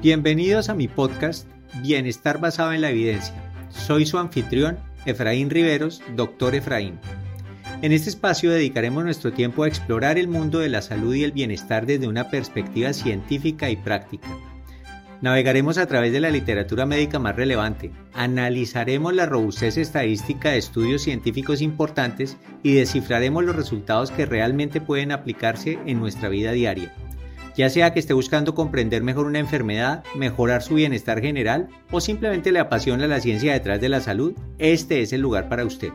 Bienvenidos a mi podcast Bienestar basado en la evidencia. Soy su anfitrión, Efraín Riveros, doctor Efraín. En este espacio dedicaremos nuestro tiempo a explorar el mundo de la salud y el bienestar desde una perspectiva científica y práctica. Navegaremos a través de la literatura médica más relevante, analizaremos la robustez estadística de estudios científicos importantes y descifraremos los resultados que realmente pueden aplicarse en nuestra vida diaria ya sea que esté buscando comprender mejor una enfermedad, mejorar su bienestar general o simplemente le apasiona la ciencia detrás de la salud, este es el lugar para usted.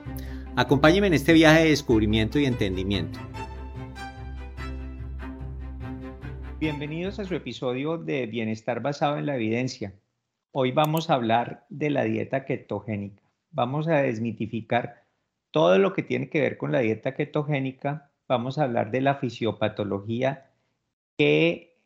Acompáñeme en este viaje de descubrimiento y entendimiento. Bienvenidos a su episodio de Bienestar basado en la evidencia. Hoy vamos a hablar de la dieta ketogénica. Vamos a desmitificar todo lo que tiene que ver con la dieta ketogénica. Vamos a hablar de la fisiopatología qué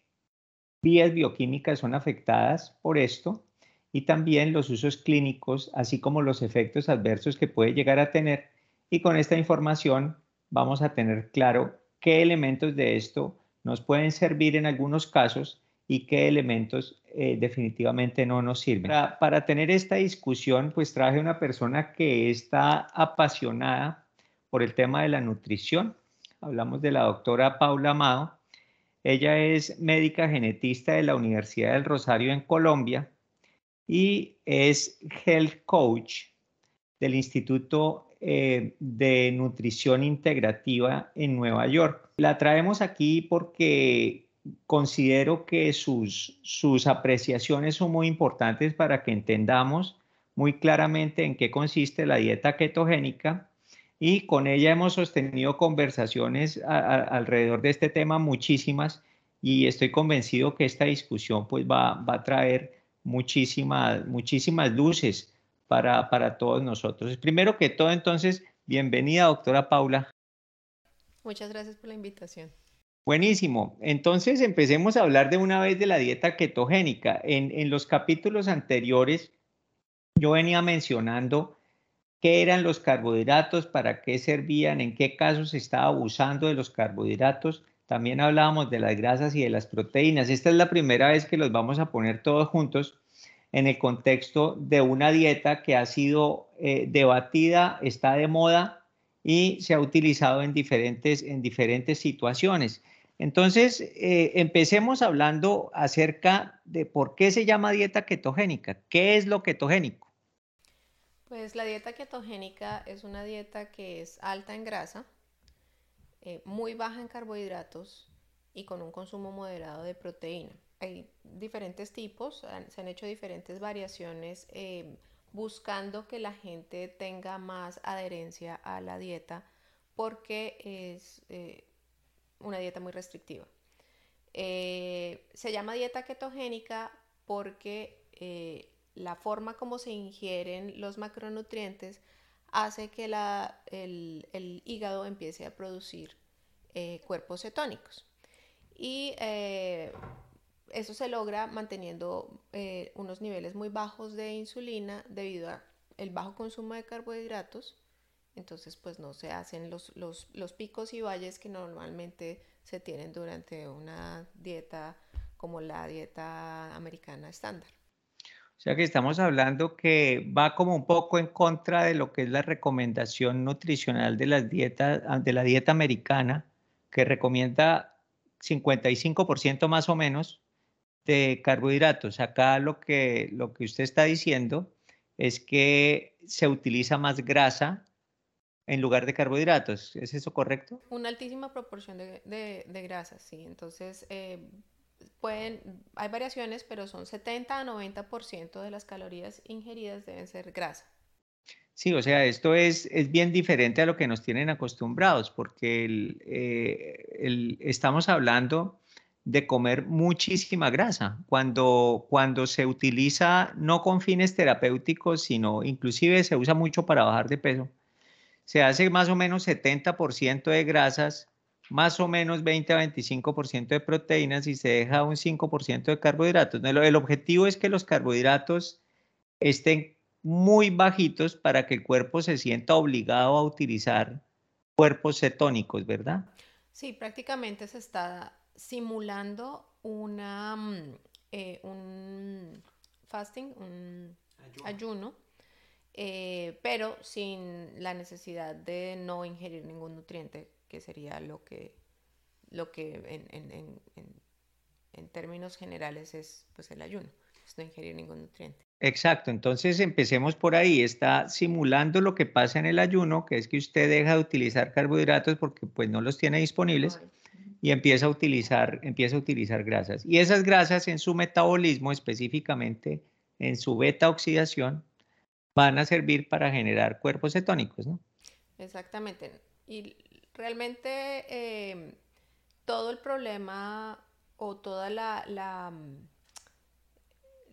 vías bioquímicas son afectadas por esto y también los usos clínicos, así como los efectos adversos que puede llegar a tener. Y con esta información vamos a tener claro qué elementos de esto nos pueden servir en algunos casos y qué elementos eh, definitivamente no nos sirven. Para, para, tener esta discusión, pues traje una persona que está apasionada por el tema de la nutrición. Hablamos de la doctora Paula Amado. Ella es médica genetista de la Universidad del Rosario en Colombia y es health coach del Instituto eh, de Nutrición Integrativa en Nueva York. La traemos aquí porque considero que sus, sus apreciaciones son muy importantes para que entendamos muy claramente en qué consiste la dieta ketogénica y con ella hemos sostenido conversaciones alrededor de este tema muchísimas y estoy convencido que esta discusión pues va, a traer muchísimas, muchísimas luces para, para todos nosotros. Primero que todo, entonces, bienvenida, doctora Paula. Muchas gracias por la invitación. Buenísimo. Entonces empecemos a hablar de una vez de la dieta ketogénica. En, en los capítulos anteriores yo venía mencionando qué eran los carbohidratos, para qué servían, en qué casos se estaba abusando de los carbohidratos. También hablábamos de las grasas y de las proteínas. Esta es la primera vez que los vamos a poner todos juntos en el contexto de una dieta que ha sido eh, debatida, está de moda y se ha utilizado en diferentes, en diferentes situaciones. Entonces, eh, empecemos hablando acerca de por qué se llama dieta ketogénica. ¿Qué es lo ketogénico? Pues la dieta ketogénica es una dieta que es alta en grasa, eh, muy baja en carbohidratos y con un consumo moderado de proteína. Hay diferentes tipos, se han hecho diferentes variaciones eh, buscando que la gente tenga más adherencia a la dieta porque es eh, una dieta muy restrictiva. se llama dieta ketogénica porque la forma como se ingieren los macronutrientes hace que el, hígado empiece a producir eh, cuerpos cetónicos. Y eh, eso se logra manteniendo eh, unos niveles muy bajos de insulina debido al bajo consumo de carbohidratos. Entonces, pues no se hacen los, los picos y valles que normalmente se tienen durante una dieta como la dieta americana estándar. O sea que estamos hablando que va como un poco en contra de lo que es la recomendación nutricional de, las dietas, ah, de la dieta americana, que recomienda 55% más o menos de carbohidratos. Acá lo que, lo que usted está diciendo es que se utiliza más grasa en lugar de carbohidratos. ¿Es eso correcto? Una altísima proporción de, de, grasas, sí. Entonces, eh, pueden, hay variaciones, pero son 70 a 90% de las calorías ingeridas deben ser grasa. Sí, o sea, esto es, es bien diferente a lo que nos tienen acostumbrados, porque eh, estamos hablando de comer muchísima grasa. Cuando, cuando se utiliza no con fines terapéuticos, sino inclusive se usa mucho para bajar de peso, se hace más o menos 70% de grasas más o menos 20 a 25% de proteínas y se deja un 5% de carbohidratos. El objetivo es que los carbohidratos estén muy bajitos para que el cuerpo se sienta obligado a utilizar cuerpos cetónicos, ¿verdad? Sí, prácticamente se está simulando una, mm, eh, un fasting, un ayuno, eh, pero sin la necesidad de no ingerir ningún nutriente, que sería lo que, lo que en, en términos generales es pues, el ayuno, es no ingerir ningún nutriente. Exacto, entonces empecemos por ahí. Está simulando lo que pasa en el ayuno, que es que usted deja de utilizar carbohidratos porque pues no los tiene disponibles y empieza a utilizar, empieza a utilizar grasas. Y esas grasas en su metabolismo, específicamente en su beta oxidación, van a servir para generar cuerpos cetónicos, ¿no? Exactamente. Y realmente em, todo el problema o toda la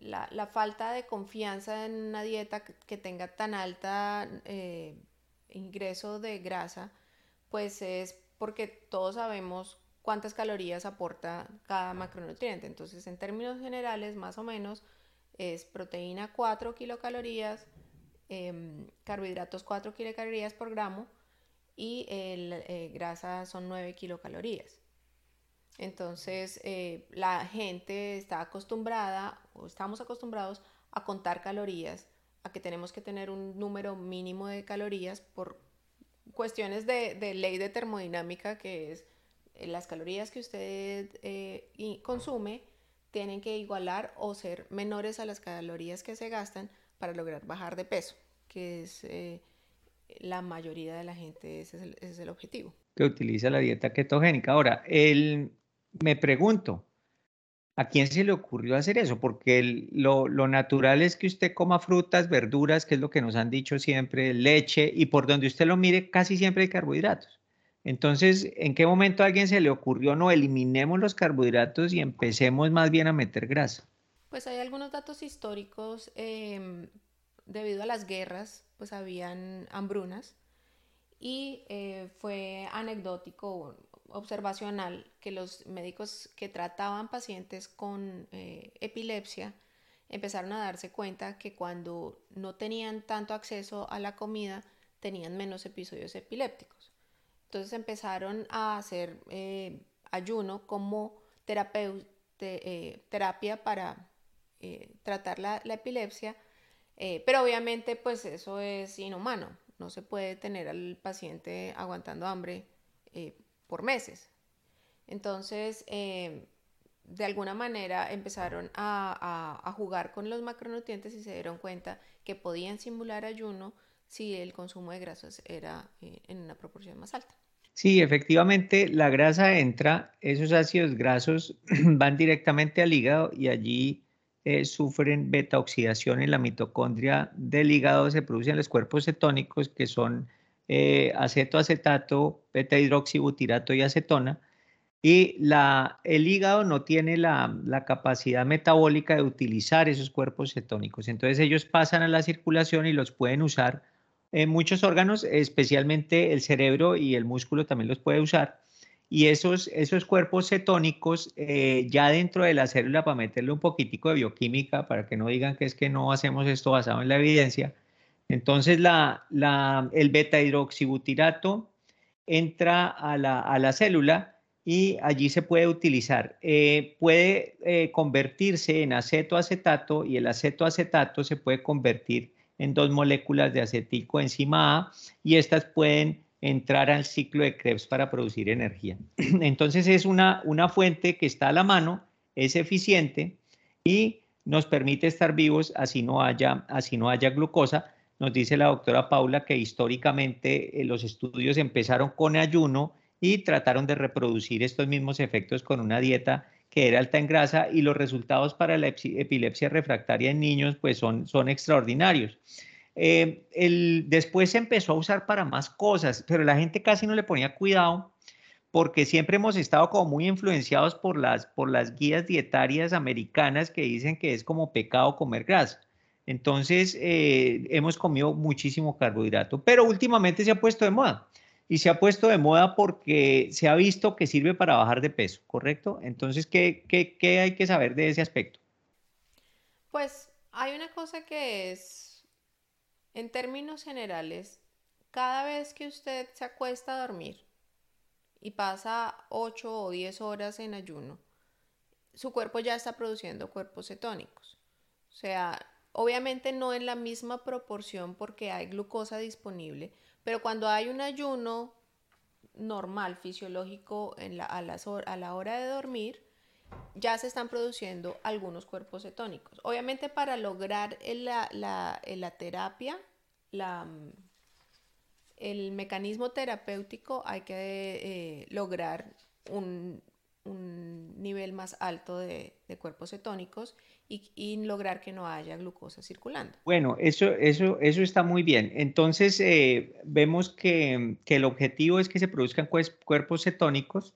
la, falta de confianza en una dieta que tenga tan alta eh, ingreso de grasa, pues es porque todos sabemos cuántas calorías aporta cada macronutriente. Entonces, en términos generales, más o menos, es proteína 4 kilocalorías, em, carbohidratos 4 kilocalorías por gramo y el, eh, grasa son 9 kilocalorías. Entonces, eh, la gente está acostumbrada, o estamos acostumbrados a contar calorías, a que tenemos que tener un número mínimo de calorías por cuestiones de, ley de termodinámica, que es eh, las calorías que usted eh, consume tienen que igualar o ser menores a las calorías que se gastan para lograr bajar de peso, que es la mayoría de la gente, ese es el, ese es el objetivo. Que utiliza la dieta ketogénica. Ahora, el, me pregunto, ¿a quién se le ocurrió hacer eso? Porque lo, natural es que usted coma frutas, verduras, que es lo que nos han dicho siempre, leche, y por donde usted lo mire, casi siempre hay carbohidratos. Entonces, ¿en qué momento a alguien se le ocurrió no eliminemos los carbohidratos y empecemos más bien a meter grasa? Pues hay algunos datos históricos. Em, debido a las guerras, pues habían hambrunas y eh, fue anecdótico observacional que los médicos que trataban pacientes con eh, epilepsia empezaron a darse cuenta que cuando no tenían tanto acceso a la comida tenían menos episodios epilépticos. Entonces empezaron a hacer eh, ayuno como terapia para tratar la epilepsia, pero obviamente pues eso es inhumano, no se puede tener al paciente aguantando hambre por meses. Entonces, em, de alguna manera empezaron a, jugar con los macronutrientes y se dieron cuenta que podían simular ayuno si el consumo de grasas era eh, en una proporción más alta. Sí, efectivamente, la grasa entra, esos ácidos grasos van directamente al hígado y allí eh, sufren beta oxidación en la mitocondria del hígado, se producen los cuerpos cetónicos que son eh, acetato, beta hidroxibutirato y acetona. Y la, el hígado no tiene la, la, capacidad metabólica de utilizar esos cuerpos cetónicos. Entonces ellos pasan a la circulación y los pueden usar en muchos órganos, especialmente el cerebro y el músculo también los puede usar. Y esos, esos cuerpos cetónicos eh, ya dentro de la célula, para meterle un poquitico de bioquímica, para que no digan que es que no hacemos esto basado en la evidencia, entonces, la, el beta hidroxibutirato entra a la, célula y allí se puede utilizar. Eh, puede eh, convertirse en acetoacetato y el acetoacetato se puede convertir en dos moléculas de aceticoenzima A y estas pueden entrar al ciclo de Krebs para producir energía. Entonces es una, una fuente que está a la mano, es eficiente y nos permite estar vivos así no haya, así no haya glucosa nos dice la doctora Paula que históricamente eh, los estudios empezaron con ayuno y trataron de reproducir estos mismos efectos con una dieta que era alta en grasa y los resultados para la epilepsia refractaria en niños pues son, son extraordinarios. Eh, el, después se empezó a usar para más cosas, pero la gente casi no le ponía cuidado porque siempre hemos estado como muy influenciados por las, por las guías dietarias americanas que dicen que es como pecado comer grasa. Entonces, eh, hemos comido muchísimo carbohidrato, pero últimamente se ha puesto de moda. Y se ha puesto de moda porque se ha visto que sirve para bajar de peso, ¿correcto? Entonces, ¿qué, qué hay que saber de ese aspecto? Pues hay una cosa que es, en términos generales, cada vez que usted se acuesta a dormir y pasa 8 o 10 horas en ayuno, su cuerpo ya está produciendo cuerpos cetónicos. O sea, obviamente no en la misma proporción porque hay glucosa disponible, pero cuando hay un ayuno normal, fisiológico a la hora de dormir, ya se están produciendo algunos cuerpos cetónicos. Obviamente para lograr la, la, terapia, la, el mecanismo terapéutico hay que eh, lograr un, un, nivel más alto de, de cuerpos cetónicos y, y, lograr que no haya glucosa circulando. Bueno, eso, eso, eso está muy bien. Entonces, eh, vemos que, que, el objetivo es que se produzcan cuerpos cetónicos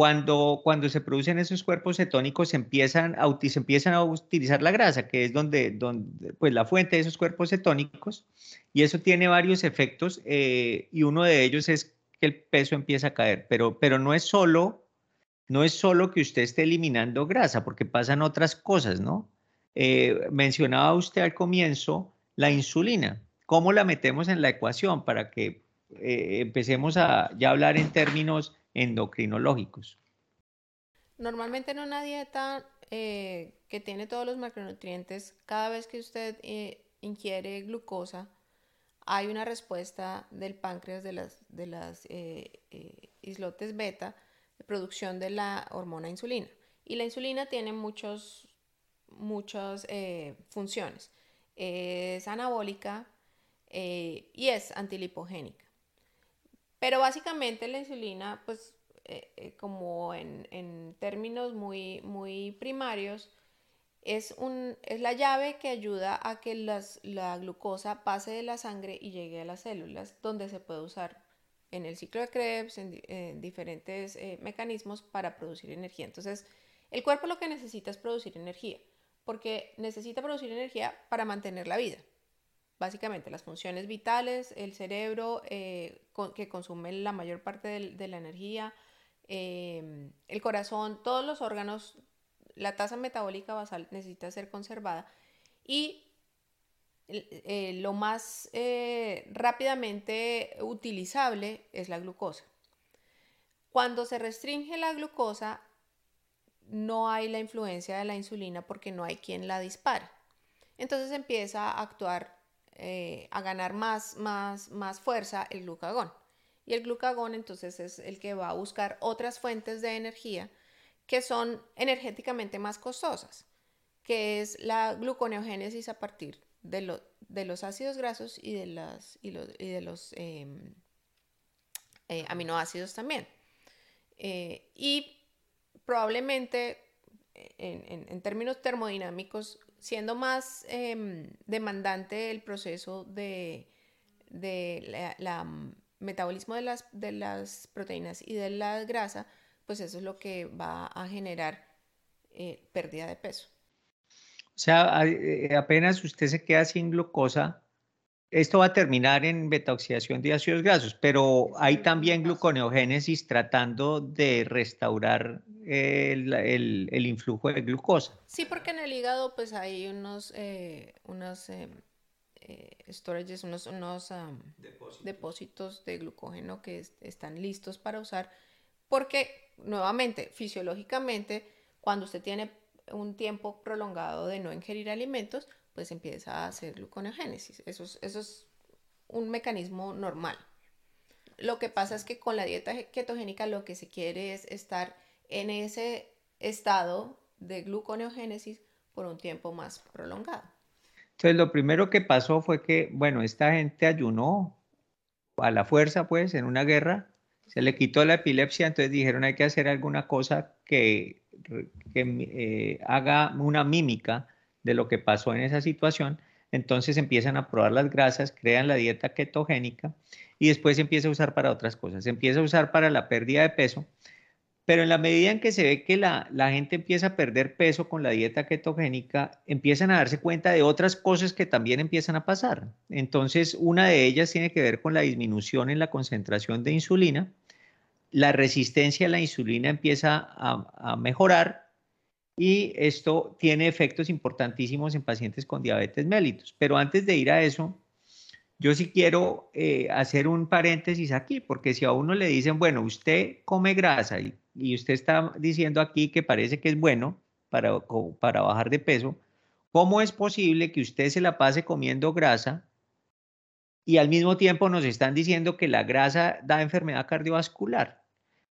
cuando, cuando se producen esos cuerpos cetónicos, se empiezan, a, se empiezan a utilizar la grasa, que es donde, donde, pues la fuente de esos cuerpos cetónicos, y eso tiene varios efectos, eh, y uno de ellos es que el peso empieza a caer, pero, pero no es solo, no es solo que usted esté eliminando grasa, porque pasan otras cosas, ¿no? Eh, mencionaba usted al comienzo la insulina. ¿Cómo la metemos en la ecuación para que eh, empecemos a ya hablar en términos endocrinológicos. Normalmente en una dieta eh, que tiene todos los macronutrientes, cada vez que usted eh, ingiere glucosa, hay una respuesta del páncreas de las, de las eh, islotes beta de producción de la hormona insulina. Y la insulina tiene muchos, muchas funciones. Es anabólica y es antilipogénica. Pero básicamente la insulina, pues eh, eh, como en, términos muy, muy primarios, es, un, es la llave que ayuda a que la glucosa pase de la sangre y llegue a las células, donde se puede usar en el ciclo de Krebs, en, diferentes eh, mecanismos para producir energía. Entonces, el cuerpo lo que necesita es producir energía, porque necesita producir energía para mantener la vida básicamente las funciones vitales, el cerebro eh, que consume la mayor parte de, la energía, em, el corazón, todos los órganos, la tasa metabólica basal necesita ser conservada y eh, lo más eh, rápidamente utilizable es la glucosa. Cuando se restringe la glucosa, no hay la influencia de la insulina porque no hay quien la dispare. Entonces empieza a actuar eh, a ganar más, más, más fuerza el glucagón. Y el glucagón entonces es el que va a buscar otras fuentes de energía que son energéticamente más costosas, que es la gluconeogénesis a partir de, de los ácidos grasos y de, las, y de los em, eh, aminoácidos también. Eh, y probablemente en, en, términos termodinámicos siendo más em, demandante el proceso de, la, mm, metabolismo de las, de las proteínas y de la grasa, pues eso es lo que va a generar eh, pérdida de peso. O sea, eh, apenas usted se queda sin glucosa, esto va a terminar en beta-oxidación de ácidos grasos, pero hay también gluconeogénesis tratando de restaurar el, el, influjo de glucosa. Sí, porque en el hígado pues hay unos, eh, unos eh, eh, storages, unos, unos depósitos. de glucógeno que están listos para usar, porque nuevamente, fisiológicamente, cuando usted tiene un tiempo prolongado de no ingerir alimentos, pues empieza a hacer gluconeogénesis. Eso es, eso es un mecanismo normal. Lo que pasa es que con la dieta ketogénica lo que se quiere es estar en ese estado de gluconeogénesis por un tiempo más prolongado. Entonces, lo primero que pasó fue que, bueno, esta gente ayunó a la fuerza, pues, en una guerra, se le quitó la epilepsia, entonces dijeron hay que hacer alguna cosa que, que eh, haga una mímica de lo que pasó en esa situación, entonces empiezan a probar las grasas, crean la dieta ketogénica y después empieza a usar para otras cosas. Empieza a usar para la pérdida de peso, pero en la medida en que se ve que la, la, gente empieza a perder peso con la dieta ketogénica, empiezan a darse cuenta de otras cosas que también empiezan a pasar. Entonces, una de ellas tiene que ver con la disminución en la concentración de insulina. La resistencia a la insulina empieza a, a mejorar y esto tiene efectos importantísimos en pacientes con diabetes mellitus. Pero antes de ir a eso, yo sí quiero eh, hacer un paréntesis aquí, porque si a uno le dicen, bueno, usted come grasa y, y usted está diciendo aquí que parece que es bueno para, para bajar de peso, ¿Cómo es posible que usted se la pase comiendo grasa y al mismo tiempo nos están diciendo que la grasa da enfermedad cardiovascular?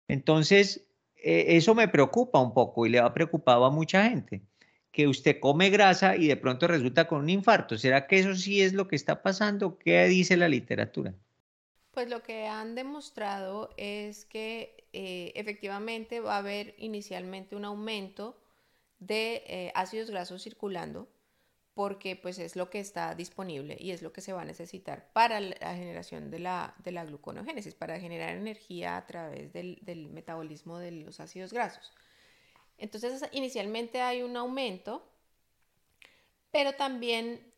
Entonces, eso me preocupa un poco y le ha preocupado a mucha gente, que usted come grasa y de pronto resulta con un infarto. ¿Será que eso sí es lo que está pasando? ¿Qué dice la literatura? Pues lo que han demostrado es que eh, efectivamente va a haber inicialmente un aumento de eh, ácidos grasos circulando porque pues es lo que está disponible y es lo que se va a necesitar para la generación de la, de la gluconogénesis, para generar energía a través del, del metabolismo de los ácidos grasos. Entonces inicialmente hay un aumento, pero también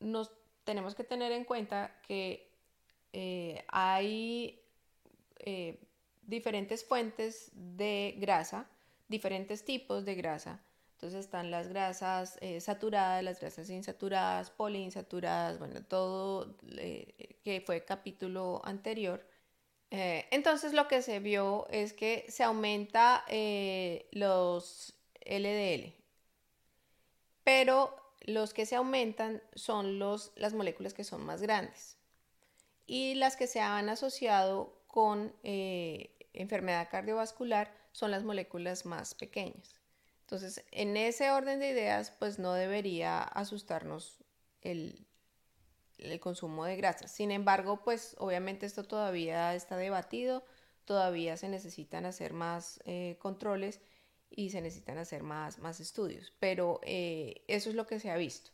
nos tenemos que tener en cuenta que eh, hay eh, diferentes fuentes de grasa, diferentes tipos de grasa. Entonces están las grasas eh, saturadas, las grasas insaturadas, poliinsaturadas, bueno, todo que fue capítulo anterior. entonces lo que se vio es que se aumenta los LDL, pero los que se aumentan son los, las moléculas que son más grandes y las que se han asociado con eh, enfermedad cardiovascular son las moléculas más pequeñas. Entonces, en ese orden de ideas, pues no debería asustarnos el, consumo de grasas. Sin embargo, pues obviamente esto todavía está debatido, todavía se necesitan hacer más eh, controles y se necesitan hacer más, más estudios, pero eh, eso es lo que se ha visto.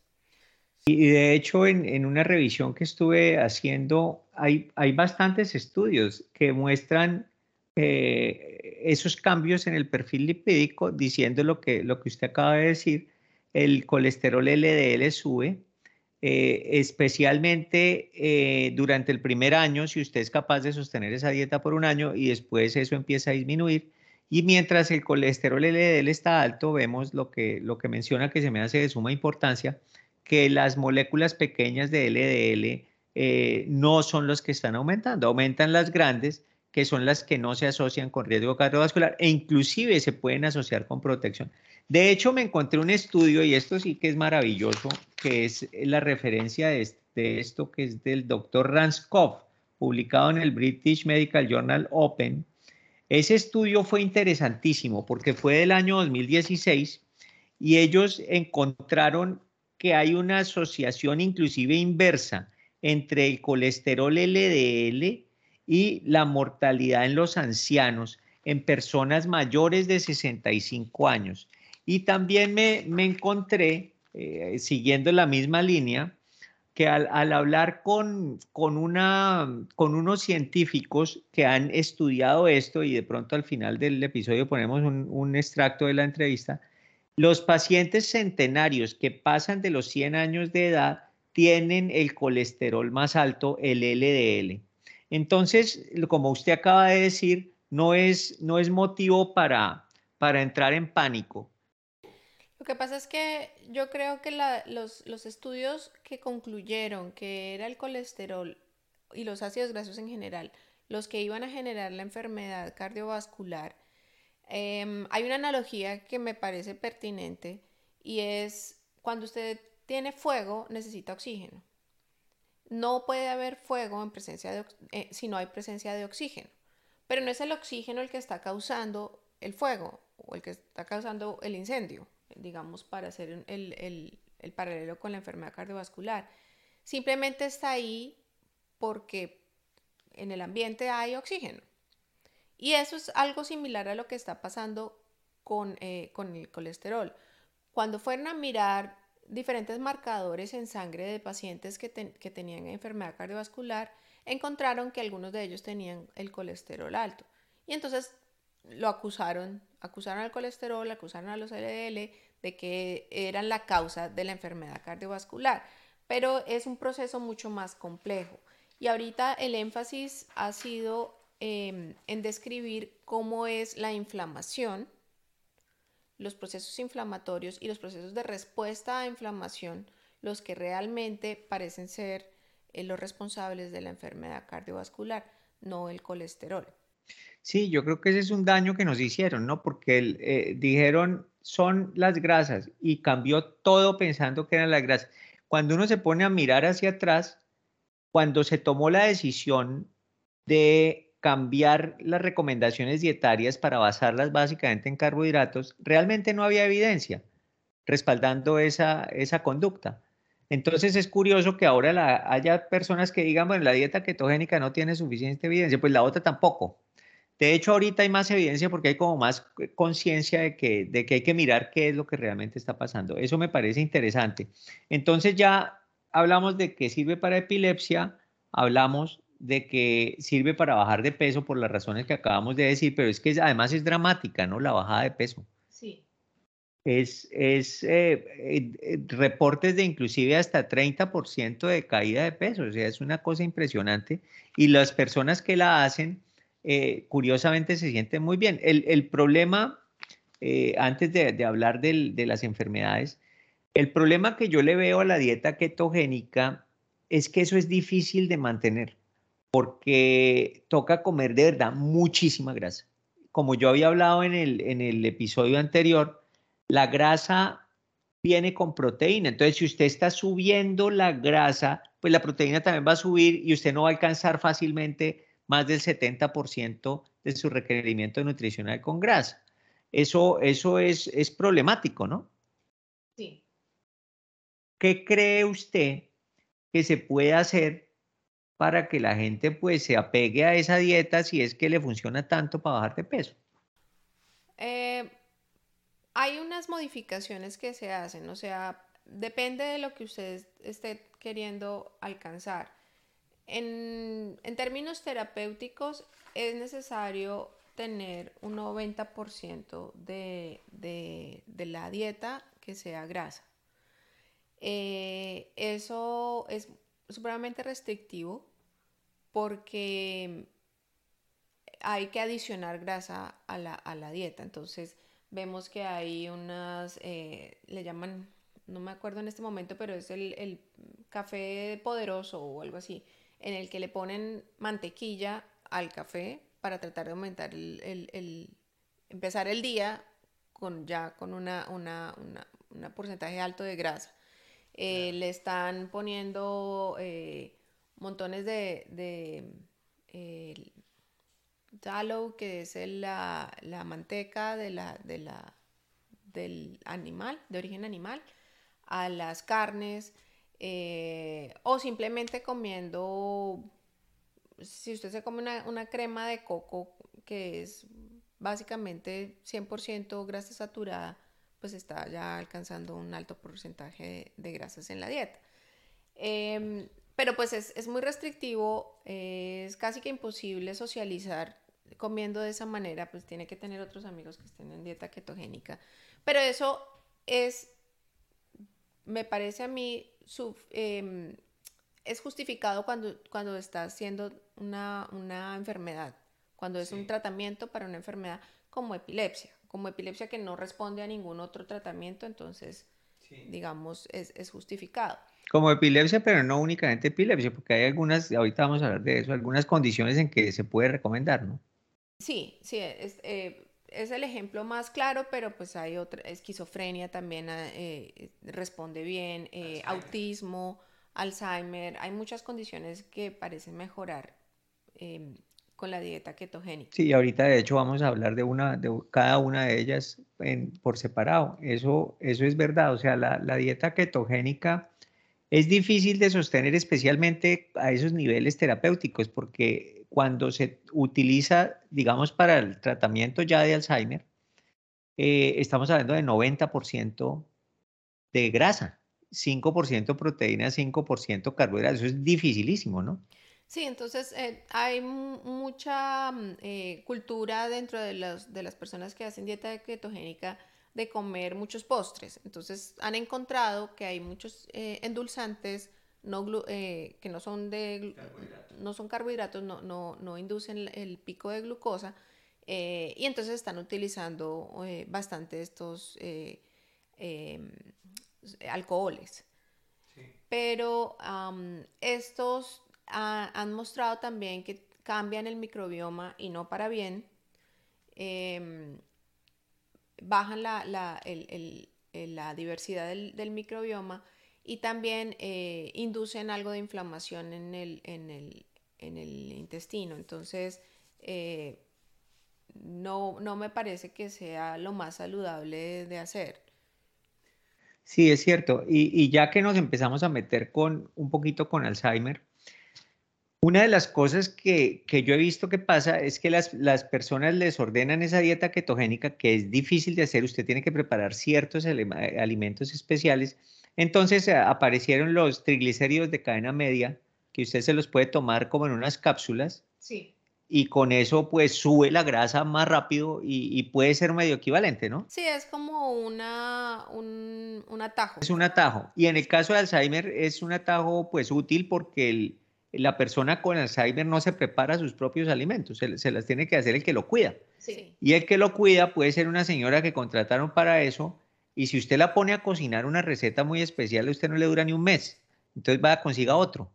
Y de hecho, en, una revisión que estuve haciendo, hay, hay bastantes estudios que muestran eh, esos cambios en el perfil lipídico, diciendo lo que, lo que usted acaba de decir, el colesterol LDL sube, eh, especialmente eh, durante el primer año, si usted es capaz de sostener esa dieta por un año y después eso empieza a disminuir. Y mientras el colesterol LDL está alto, vemos lo que, lo que menciona que se me hace de suma importancia, que las moléculas pequeñas de LDL no son los que están aumentando, aumentan las grandes, que son las que no se asocian con riesgo cardiovascular e inclusive se pueden asociar con protección. De hecho, me encontré un estudio, y esto sí que es maravilloso, que es la referencia de, esto, que es del doctor Ranskov, publicado en el British Medical Journal Open. Ese estudio fue interesantísimo porque fue del año 2016 y ellos encontraron que hay una asociación inclusive inversa entre el colesterol LDL y la mortalidad en los ancianos, en personas mayores de 65 años. Y también me, encontré, eh, siguiendo la misma línea, que al, hablar con, con, una, con unos científicos que han estudiado esto, y de pronto al final del episodio ponemos un, un extracto de la entrevista, los pacientes centenarios que pasan de los 100 años de edad tienen el colesterol más alto, el LDL. Entonces, como usted acaba de decir, no es, no es motivo para, para entrar en pánico. Lo que pasa es que yo creo que los, los estudios que concluyeron que era el colesterol y los ácidos grasos en general los que iban a generar la enfermedad cardiovascular, Em, hay una analogía que me parece pertinente y es cuando usted tiene fuego necesita oxígeno. No puede haber fuego en presencia de, eh, si no hay presencia de oxígeno, pero no es el oxígeno el que está causando el fuego o el que está causando el incendio, digamos, para hacer el, el paralelo con la enfermedad cardiovascular. Simplemente está ahí porque en el ambiente hay oxígeno. Y eso es algo similar a lo que está pasando con, eh, el colesterol. Cuando fueron a mirar diferentes marcadores en sangre de pacientes que, tenían enfermedad cardiovascular, encontraron que algunos de ellos tenían el colesterol alto. Y entonces lo acusaron, acusaron al colesterol, acusaron a los LDL de que eran la causa de la enfermedad cardiovascular. Pero es un proceso mucho más complejo. Y ahorita el énfasis ha sido Em, en describir cómo es la inflamación, los procesos inflamatorios y los procesos de respuesta a inflamación los que realmente parecen ser eh, los responsables de la enfermedad cardiovascular, no el colesterol. Sí, yo creo que ese es un daño que nos hicieron, ¿no? Porque eh, dijeron, son las grasas y cambió todo pensando que eran las grasas. Cuando uno se pone a mirar hacia atrás, cuando se tomó la decisión de cambiar las recomendaciones dietarias para basarlas básicamente en carbohidratos, realmente no había evidencia respaldando esa, esa conducta. Entonces es curioso que ahora haya personas que digan, bueno, la dieta ketogénica no tiene suficiente evidencia, pues la otra tampoco. De hecho, ahorita hay más evidencia porque hay como más conciencia de que, de que hay que mirar qué es lo que realmente está pasando. Eso me parece interesante. Entonces ya hablamos de que sirve para epilepsia, hablamos de que sirve para bajar de peso por las razones que acabamos de decir, pero es que además es dramática, ¿no? La bajada de peso. Sí. Es, es eh, eh, reportes de inclusive hasta 30% de caída de peso, o sea, es una cosa impresionante. Y las personas que la hacen, eh, curiosamente se sienten muy bien. El, problema, antes de, hablar de las enfermedades, el problema que yo le veo a la dieta ketogénica es que eso es difícil de mantener porque toca comer de verdad muchísima grasa. Como yo había hablado en el, en el episodio anterior, la grasa viene con proteína. Entonces, si usted está subiendo la grasa, pues la proteína también va a subir y usted no va a alcanzar fácilmente más del 70% de su requerimiento nutricional con grasa. Eso, eso es, es problemático, ¿no? Sí. ¿Qué cree usted que se puede hacer para que la gente pues se apegue a esa dieta si es que le funciona tanto para bajar de peso? Eh, hay unas modificaciones que se hacen, o sea, depende de lo que usted esté queriendo alcanzar. En, términos terapéuticos es necesario tener un 90% de, de, la dieta que sea grasa. Eh, eso es supremamente restrictivo porque hay que adicionar grasa a la, dieta. Entonces vemos que hay unas, eh, le llaman, no me acuerdo en este momento, pero es el, café poderoso o algo así, en el que le ponen mantequilla al café para tratar de aumentar el, empezar el día con ya con una, una, porcentaje alto de grasa. Eh, le están poniendo eh, montones de, de tallow, que es la, manteca de la, de la, del animal, de origen animal, a las carnes, eh, o simplemente comiendo, si usted se come una, una crema de coco, que es básicamente 100% grasa saturada, pues está ya alcanzando un alto porcentaje de, grasas en la dieta. Em, pero pues es, muy restrictivo, es casi que imposible socializar comiendo de esa manera, pues tiene que tener otros amigos que estén en dieta ketogénica. Pero eso es, me parece a mí, em, es justificado cuando, cuando está haciendo una, enfermedad, cuando es un tratamiento para una enfermedad como epilepsia, como epilepsia que no responde a ningún otro tratamiento, entonces, digamos, es, es justificado. Como epilepsia, pero no únicamente epilepsia, porque hay algunas, ahorita vamos a hablar de eso, algunas condiciones en que se puede recomendar, ¿no? Sí, sí, es, eh, es el ejemplo más claro, pero pues hay otra, esquizofrenia también ah, eh, responde bien, eh, autismo, Alzheimer, hay muchas condiciones que parecen mejorar em, con la dieta ketogénica. Sí, ahorita de hecho vamos a hablar de una, de cada una de ellas por separado. Eso, eso es verdad. O sea, la, la dieta ketogénica es difícil de sostener especialmente a esos niveles terapéuticos porque cuando se utiliza, digamos, para el tratamiento ya de Alzheimer, eh, estamos hablando de 90% de grasa, 5% proteína, 5% carbohidratos. Eso es dificilísimo, ¿no? Sí, entonces eh, hay mucha mm, eh, cultura dentro de, de las personas que hacen dieta ketogénica de comer muchos postres. Entonces han encontrado que hay muchos eh, endulzantes no eh, que no son de no son carbohidratos, no, no, no inducen el pico de glucosa eh, y entonces están utilizando bastante estos em, alcoholes. Pero estos han mostrado también que cambian el microbioma y no para bien. Em, bajan la, la, la diversidad del, del, microbioma y también inducen algo de inflamación en el, en el, en el intestino. Entonces, no, no me parece que sea lo más saludable de hacer. Sí, es cierto. Y, ya que nos empezamos a meter con un poquito con Alzheimer, una de las cosas que, yo he visto que pasa es que las, las, personas les ordenan esa dieta ketogénica que es difícil de hacer. Usted tiene que preparar ciertos alimentos especiales. Entonces eh, aparecieron los triglicéridos de cadena media, que usted se los puede tomar como en unas cápsulas. Sí y con eso pues sube la grasa más rápido y, puede ser medio equivalente, ¿no? Sí, es como una, un, un, atajo. Es un atajo. Y en el caso de Alzheimer es un atajo pues útil porque la persona con Alzheimer no se prepara sus propios alimentos, se, las tiene que hacer el que lo cuida. Sí. Y el que lo cuida puede ser una señora que contrataron para eso y si usted la pone a cocinar una receta muy especial, a usted no le dura ni un mes. Entonces va a consiga otro.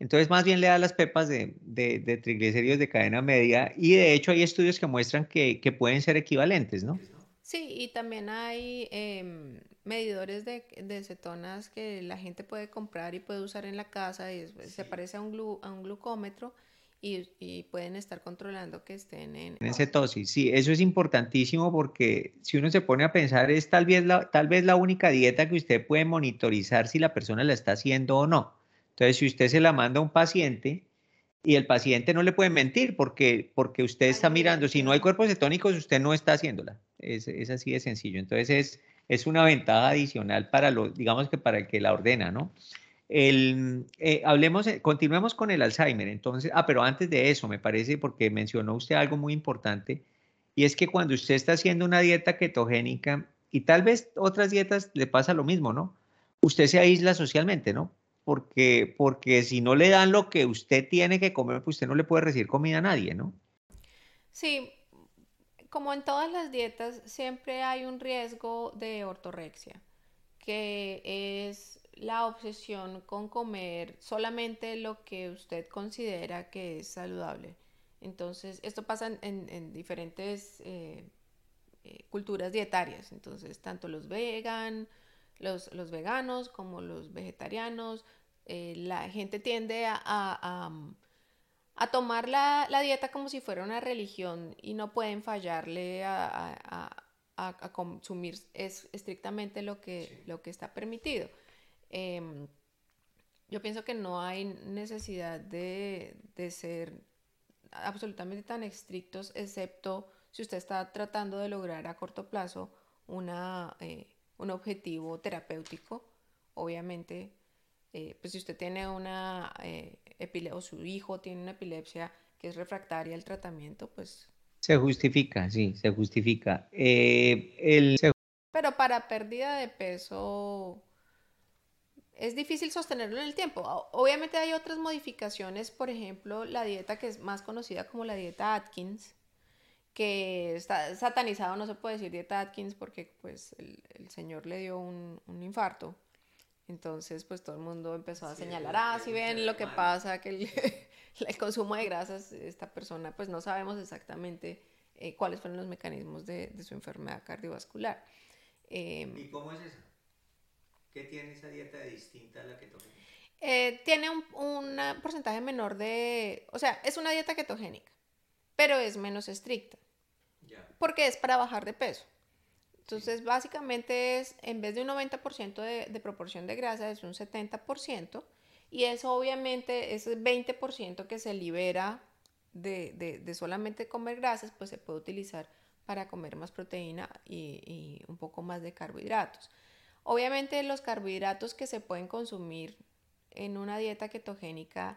Entonces, más bien le da las pepas de, de, triglicéridos de cadena media y de hecho hay estudios que muestran que, pueden ser equivalentes, ¿no? Sí, y también hay em, medidores de, cetonas que la gente puede comprar y puede usar en la casa y se parece a un, a un glucómetro y, pueden estar controlando que estén en... En cetosis, sí, eso es importantísimo porque si uno se pone a pensar es tal vez la, tal vez la única dieta que usted puede monitorizar si la persona la está haciendo o no. Entonces, si usted se la manda a un paciente y el paciente no le puede mentir porque, porque usted está mirando, si no hay cuerpos cetónicos, usted no está haciéndola. Es, así de sencillo. Entonces, es, es una ventaja adicional para lo, digamos que para el que la ordena, ¿no? El, eh, hablemos, eh, continuemos con el Alzheimer. Entonces, ah, pero antes de eso, me parece, porque mencionó usted algo muy importante, y es que cuando usted está haciendo una dieta ketogénica, y tal vez otras dietas le pasa lo mismo, ¿no? Usted se aísla socialmente, ¿no? porque, porque si no le dan lo que usted tiene que comer, pues usted no le puede recibir comida a nadie, ¿no? Sí, como en todas las dietas, siempre hay un riesgo de ortorexia, que es la obsesión con comer solamente lo que usted considera que es saludable. Entonces, esto pasa en, diferentes eh, eh, culturas dietarias. Entonces, tanto los los, veganos como los vegetarianos, eh, la gente tiende a, tomar la, la, dieta como si fuera una religión y no pueden fallarle a, consumir es estrictamente lo que, lo que está permitido. Em, yo pienso que no hay necesidad de, de, ser absolutamente tan estrictos, excepto si usted está tratando de lograr a corto plazo una, eh, un objetivo terapéutico. Obviamente eh, pues si usted tiene una eh, epilepsia o su hijo tiene una epilepsia que es refractaria al tratamiento, pues... Se justifica, sí, se justifica. Eh, el... Pero para pérdida de peso es difícil sostenerlo en el tiempo. Obviamente hay otras modificaciones, por ejemplo, la dieta que es más conocida como la dieta Atkins, que está satanizado, no se puede decir dieta Atkins porque pues el, el señor le dio un, un infarto entonces, pues todo el mundo empezó a señalar, ah, si ven lo que pasa, que el, consumo de grasas, esta persona, pues no sabemos exactamente eh, cuáles fueron los mecanismos de, su enfermedad cardiovascular. Em, ¿Y cómo es eso? ¿Qué tiene esa dieta distinta a la ketogénica? Eh, tiene un, un, porcentaje menor de, o sea, es una dieta ketogénica, pero es menos estricta. Ya. Porque es para bajar de peso. Entonces, básicamente es, en vez de un 90% de, proporción de grasa, es un 70%. Y eso obviamente, ese 20% que se libera de, solamente comer grasas, pues se puede utilizar para comer más proteína y, un poco más de carbohidratos. Obviamente los carbohidratos que se pueden consumir en una dieta ketogénica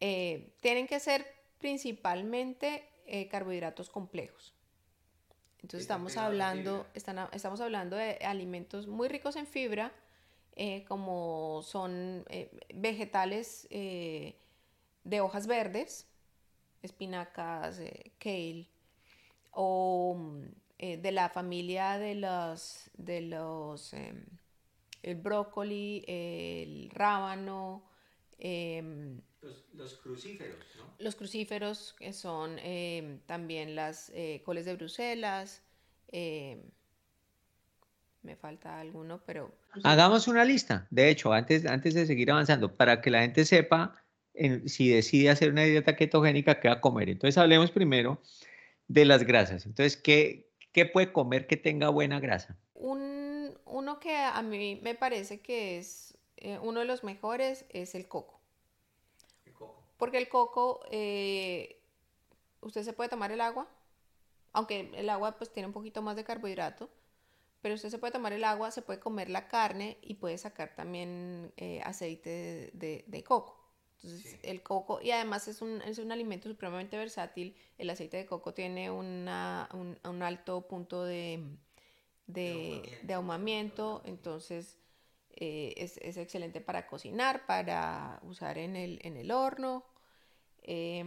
eh, tienen que ser principalmente eh, carbohidratos complejos. Entonces estamos hablando, estamos hablando de alimentos muy ricos en fibra, eh, como son eh, vegetales eh, de hojas verdes, espinacas, kale, o de la familia de los, de los el brócoli, el rábano, em, los, crucíferos, ¿no? Los crucíferos, que son eh, también las eh, coles de Bruselas, eh, me falta alguno, pero... Hagamos una lista, de hecho, antes, antes de seguir avanzando, para que la gente sepa si decide hacer una dieta ketogénica, qué va a comer. Entonces, hablemos primero de las grasas. Entonces, ¿qué, qué puede comer que tenga buena grasa? Un, uno que a mí me parece que es eh, uno de los mejores es el coco. El coco. Porque el coco, eh, usted se puede tomar el agua, aunque el agua pues tiene un poquito más de carbohidrato, pero usted se puede tomar el agua, se puede comer la carne y puede sacar también eh, aceite de coco. Entonces, el coco, y además es un, es un alimento supremamente versátil. El aceite de coco tiene una, un, un, alto punto de, de, de ahumamiento, entonces eh, es, es, excelente para cocinar, para usar en el, en el horno. Eh,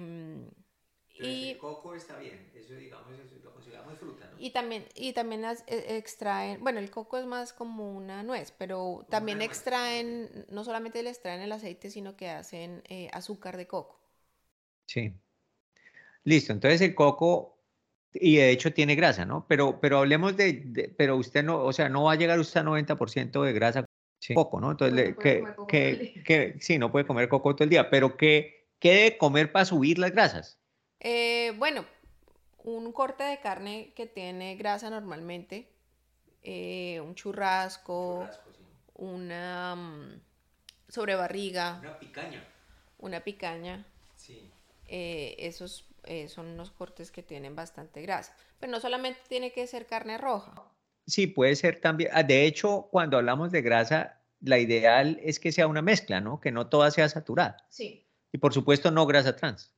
y, el coco está bien, eso digamos, eso lo consideramos fruta, ¿no? Y también, y también e, extraen, bueno, el coco es más como una nuez, pero también extraen, no solamente le extraen el aceite, sino que hacen eh, azúcar de coco. Sí. Listo, entonces el coco, y de hecho tiene grasa, ¿no? Pero, pero hablemos de, pero usted no, o sea, no va a llegar usted a 90% de grasa sí. coco, ¿no? Entonces, que, que, que, sí, no puede comer coco todo el día, pero ¿qué, qué debe comer para subir las grasas? Eh, bueno, un corte de carne que tiene grasa normalmente, eh, un churrasco, una um, sobrebarriga. Una picaña. Una picaña. Sí. Eh, esos son unos cortes que tienen bastante grasa. Pero no solamente tiene que ser carne roja. Sí, puede ser también. Ah, de hecho, cuando hablamos de grasa, la ideal es que sea una mezcla, ¿no? Que no toda sea saturada. Sí. Y por supuesto, no grasa trans.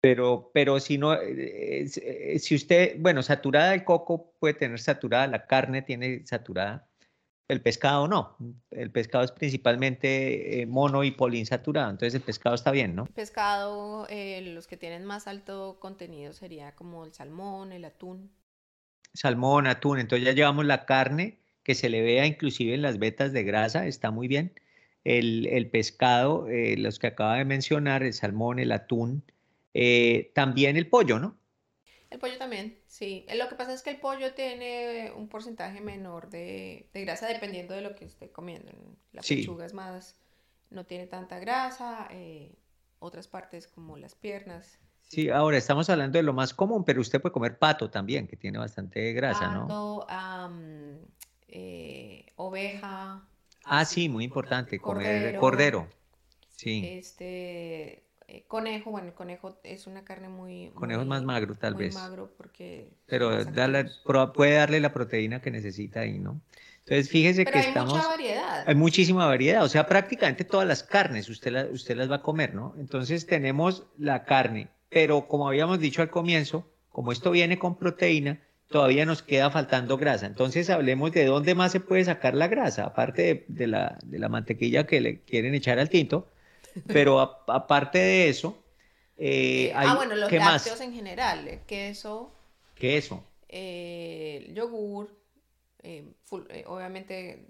Pero, pero si no, eh, eh, si usted, bueno, saturada el coco puede tener saturada, la carne tiene saturada, el pescado no. El pescado es principalmente eh, mono y poliinsaturado, entonces el pescado está bien, ¿no? Pescado, los que tienen más alto contenido sería como el salmón, el atún. Salmón, atún, entonces ya llevamos la carne que se le vea inclusive en las vetas de grasa, está muy bien. El, el pescado, los que acaba de mencionar, el salmón, el atún, eh, también el pollo, ¿no? El pollo también, sí. Eh, lo que pasa es que el pollo tiene un porcentaje menor de, grasa dependiendo de lo que esté comiendo. La pechuga es más, no tiene tanta grasa, eh, otras partes como las piernas. Sí, ahora estamos hablando de lo más común, pero usted puede comer pato también, que tiene bastante grasa, ¿no? oveja. Ah, sí, muy importante, comer cordero. Sí. Este, eh, conejo, bueno, el conejo es una carne muy... Conejo es más magro, tal muy vez. magro porque... Pero darle, puede darle la proteína que necesita ahí, ¿no? Entonces, fíjese que hay estamos... Mucha variedad. Hay muchísima variedad, o sea, prácticamente todas las carnes usted, usted las va a comer, ¿no? Entonces tenemos la carne, pero como habíamos dicho al comienzo, como esto viene con proteína, todavía nos queda faltando grasa. Entonces hablemos de dónde más se puede sacar la grasa, aparte de, la, de la mantequilla que le quieren echar al tinto, pero aparte de eso, eh, eh, ah, bueno, los lácteos en general, eh, queso. Queso. yogur, obviamente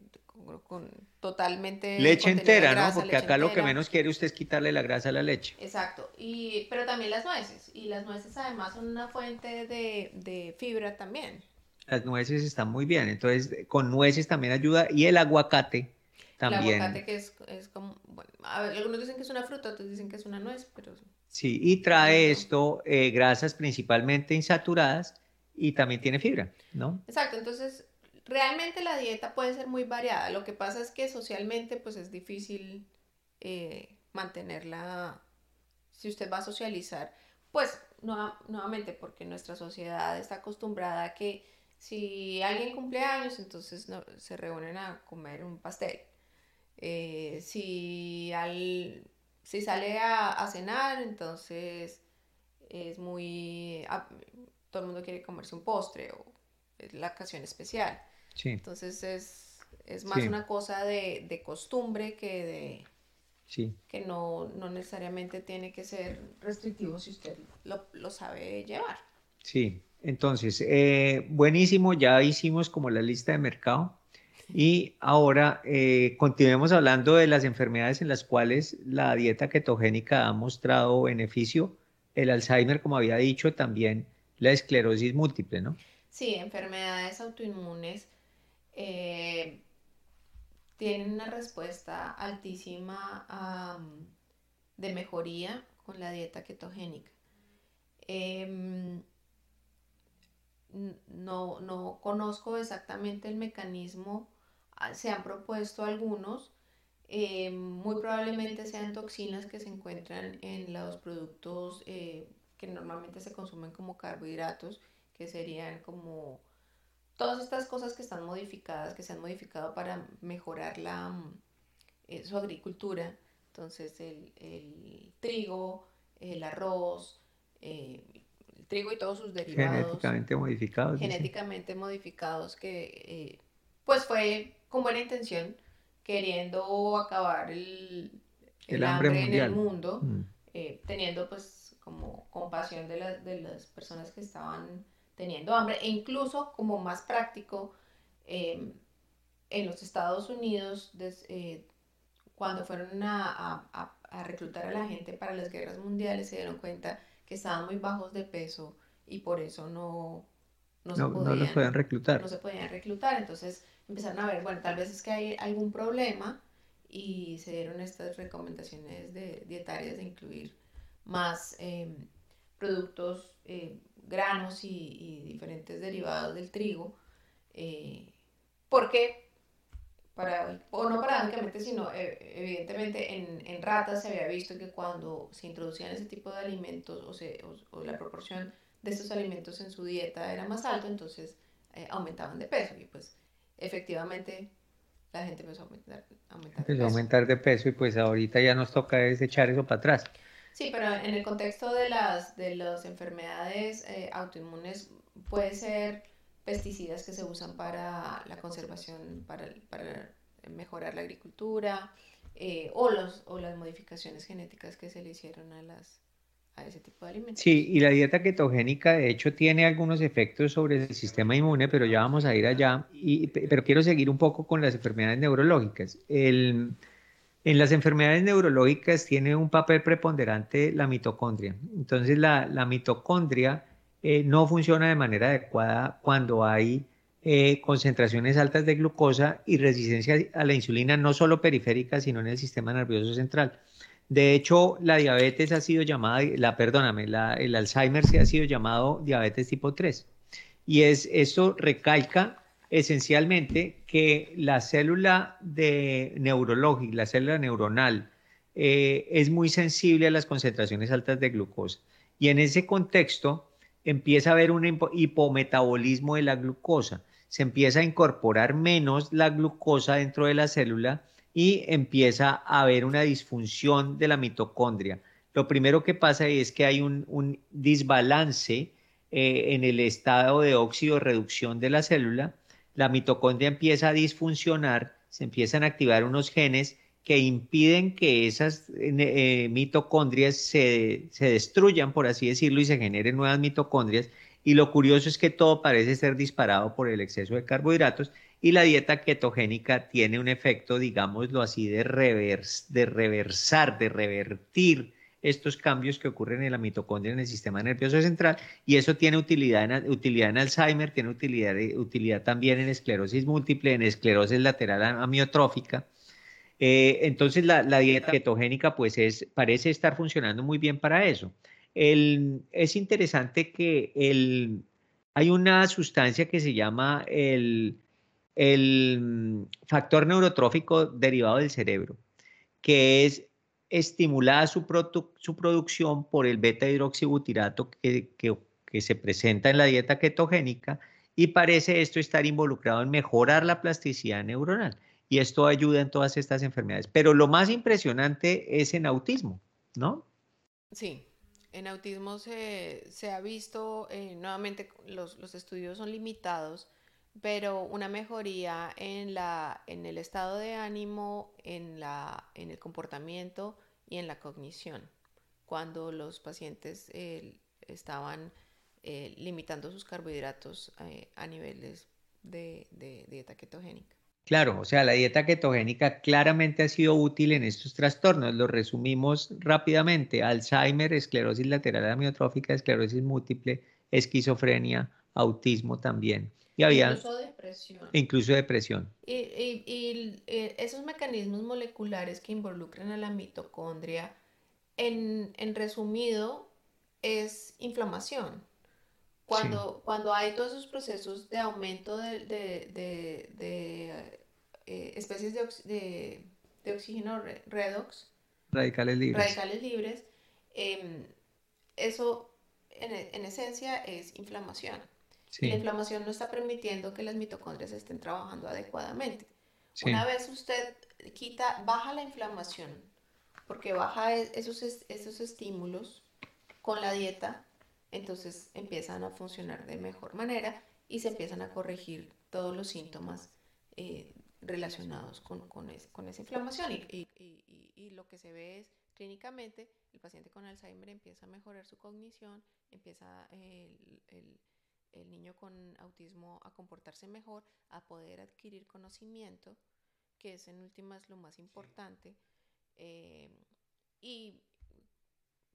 con, totalmente... Leche entera, ¿no? Porque acá lo que menos quiere usted es quitarle la grasa a la leche. Exacto, y, pero también las nueces, y las nueces además son una fuente de, de fibra también. Las nueces están muy bien, entonces con nueces también ayuda, y el aguacate también. El aguacate que es, es como, bueno, algunos dicen que es una fruta, otros dicen que es una nuez, pero... Sí, y trae esto eh, grasas principalmente insaturadas y también tiene fibra, ¿no? Exacto, entonces realmente la dieta puede ser muy variada. Lo que pasa es que socialmente pues es difícil eh, mantenerla, si usted va a socializar, pues nuevamente porque nuestra sociedad está acostumbrada a que si alguien cumple años, entonces no, se reúnen a comer un pastel. Eh, si, al, si sale a, cenar, entonces es muy... Ah, todo el mundo quiere comerse un postre o es la ocasión especial. Entonces es, es más una cosa de, de, costumbre que de... Sí. Que no, no, necesariamente tiene que ser restrictivo si usted lo, lo sabe llevar. Sí, entonces, eh, buenísimo, ya hicimos como la lista de mercado. Y ahora eh, continuemos hablando de las enfermedades en las cuales la dieta ketogénica ha mostrado beneficio. El Alzheimer, como había dicho, también la esclerosis múltiple, ¿no? Sí, enfermedades autoinmunes. Eh, tienen una respuesta altísima de mejoría con la dieta ketogénica. Em, no, no conozco exactamente el mecanismo, ah, se han propuesto algunos, em, muy probablemente sean toxinas que se encuentran en los productos eh, que normalmente se consumen como carbohidratos, que serían como todas estas cosas que están modificadas, que se han modificado para mejorar la, eh, su agricultura. Entonces el, trigo, el arroz, eh, el trigo y todos sus derivados. Genéticamente modificados. Genéticamente modificados que eh, pues fue con buena intención, queriendo acabar el, hambre, en el mundo, mm. teniendo pues como compasión de, de las personas que estaban teniendo hambre e incluso como más práctico em, en los Estados Unidos eh, cuando fueron a, reclutar a la gente para las guerras mundiales se dieron cuenta que estaban muy bajos de peso y por eso no, no, se podían, los podían reclutar. No se podían reclutar, entonces empezaron a ver, bueno, tal vez es que hay algún problema y se dieron estas recomendaciones de, dietarias de incluir más em, productos eh, granos y, diferentes derivados del trigo, eh, porque, para, o no paradójicamente, sino eh, evidentemente en, en, ratas se había visto que cuando se introducían ese tipo de alimentos o, se, o, la proporción de estos alimentos en su dieta era más alto, entonces eh, aumentaban de peso y pues efectivamente la gente empezó a aumentar, aumentar empezó de peso. a aumentar de peso y pues ahorita ya nos toca desechar eso para atrás. Sí, pero en el contexto de las, de las enfermedades eh, autoinmunes puede ser pesticidas que se usan para la conservación, para, para mejorar la agricultura, eh, o, los, o las modificaciones genéticas que se le hicieron a, las, a ese tipo de alimentos. Sí, y la dieta ketogénica de hecho tiene algunos efectos sobre el sistema inmune, pero ya vamos a ir allá. Y, pero quiero seguir un poco con las enfermedades neurológicas. El, en las enfermedades neurológicas tiene un papel preponderante la mitocondria. Entonces la, mitocondria eh, no funciona de manera adecuada cuando hay eh, concentraciones altas de glucosa y resistencia a la insulina, no solo periférica, sino en el sistema nervioso central. De hecho, la diabetes ha sido llamada, la, perdóname, el Alzheimer se ha sido llamado diabetes tipo 3. Y es, esto recalca esencialmente que la célula de neurológica, la célula neuronal, eh, es muy sensible a las concentraciones altas de glucosa. Y en ese contexto empieza a haber un hipometabolismo de la glucosa. Se empieza a incorporar menos la glucosa dentro de la célula y empieza a haber una disfunción de la mitocondria. Lo primero que pasa es que hay un, un desbalance eh, en el estado de óxido reducción de la célula la mitocondria empieza a disfuncionar, se empiezan a activar unos genes que impiden que esas eh, mitocondrias se, destruyan, por así decirlo, y se generen nuevas mitocondrias. Y lo curioso es que todo parece ser disparado por el exceso de carbohidratos y la dieta ketogénica tiene un efecto, digámoslo así, de, de reversar, de revertir estos cambios que ocurren en la mitocondria en el sistema nervioso central y eso tiene utilidad en, utilidad en Alzheimer, tiene utilidad, utilidad también en esclerosis múltiple, en esclerosis lateral amiotrófica. Eh, entonces la, dieta ketogénica pues es, parece estar funcionando muy bien para eso. es interesante que el, hay una sustancia que se llama el, el mm, factor neurotrófico derivado del cerebro, que es estimulada su, su producción por el beta hidroxibutirato que, que, se presenta en la dieta ketogénica y parece esto estar involucrado en mejorar la plasticidad neuronal. Y esto ayuda en todas estas enfermedades. Pero lo más impresionante es en autismo, ¿no? Sí, en autismo se, ha visto, eh, nuevamente los, los, estudios son limitados, pero una mejoría en, la, en el estado de ánimo, en, la, en el comportamiento y en la cognición, cuando los pacientes eh, estaban eh, limitando sus carbohidratos eh, a niveles de, de, dieta ketogénica. Claro, o sea, la dieta ketogénica claramente ha sido útil en estos trastornos. Lo resumimos rápidamente. Alzheimer, esclerosis lateral amiotrófica, esclerosis múltiple, esquizofrenia, autismo también. Y había, incluso depresión. Incluso depresión. Y, y, eh, esos mecanismos moleculares que involucran a la mitocondria, en, en resumido, es inflamación. Cuando, cuando hay todos esos procesos de aumento de, de, de, eh, especies de, de, oxígeno redox, radicales libres, radicales libres em, eso en, en, esencia es inflamación. La inflamación no está permitiendo que las mitocondrias estén trabajando adecuadamente. Una vez usted quita, baja la inflamación, porque baja e, esos, esos estímulos con la dieta, entonces empiezan a funcionar de mejor manera y se empiezan a corregir todos los síntomas eh, relacionados con, con, con, esa inflamación. Y, y, y, lo que se ve es clínicamente, el paciente con Alzheimer empieza a mejorar su cognición, empieza el, el, el niño con autismo a comportarse mejor, a poder adquirir conocimiento, que es en últimas lo más importante. Eh, y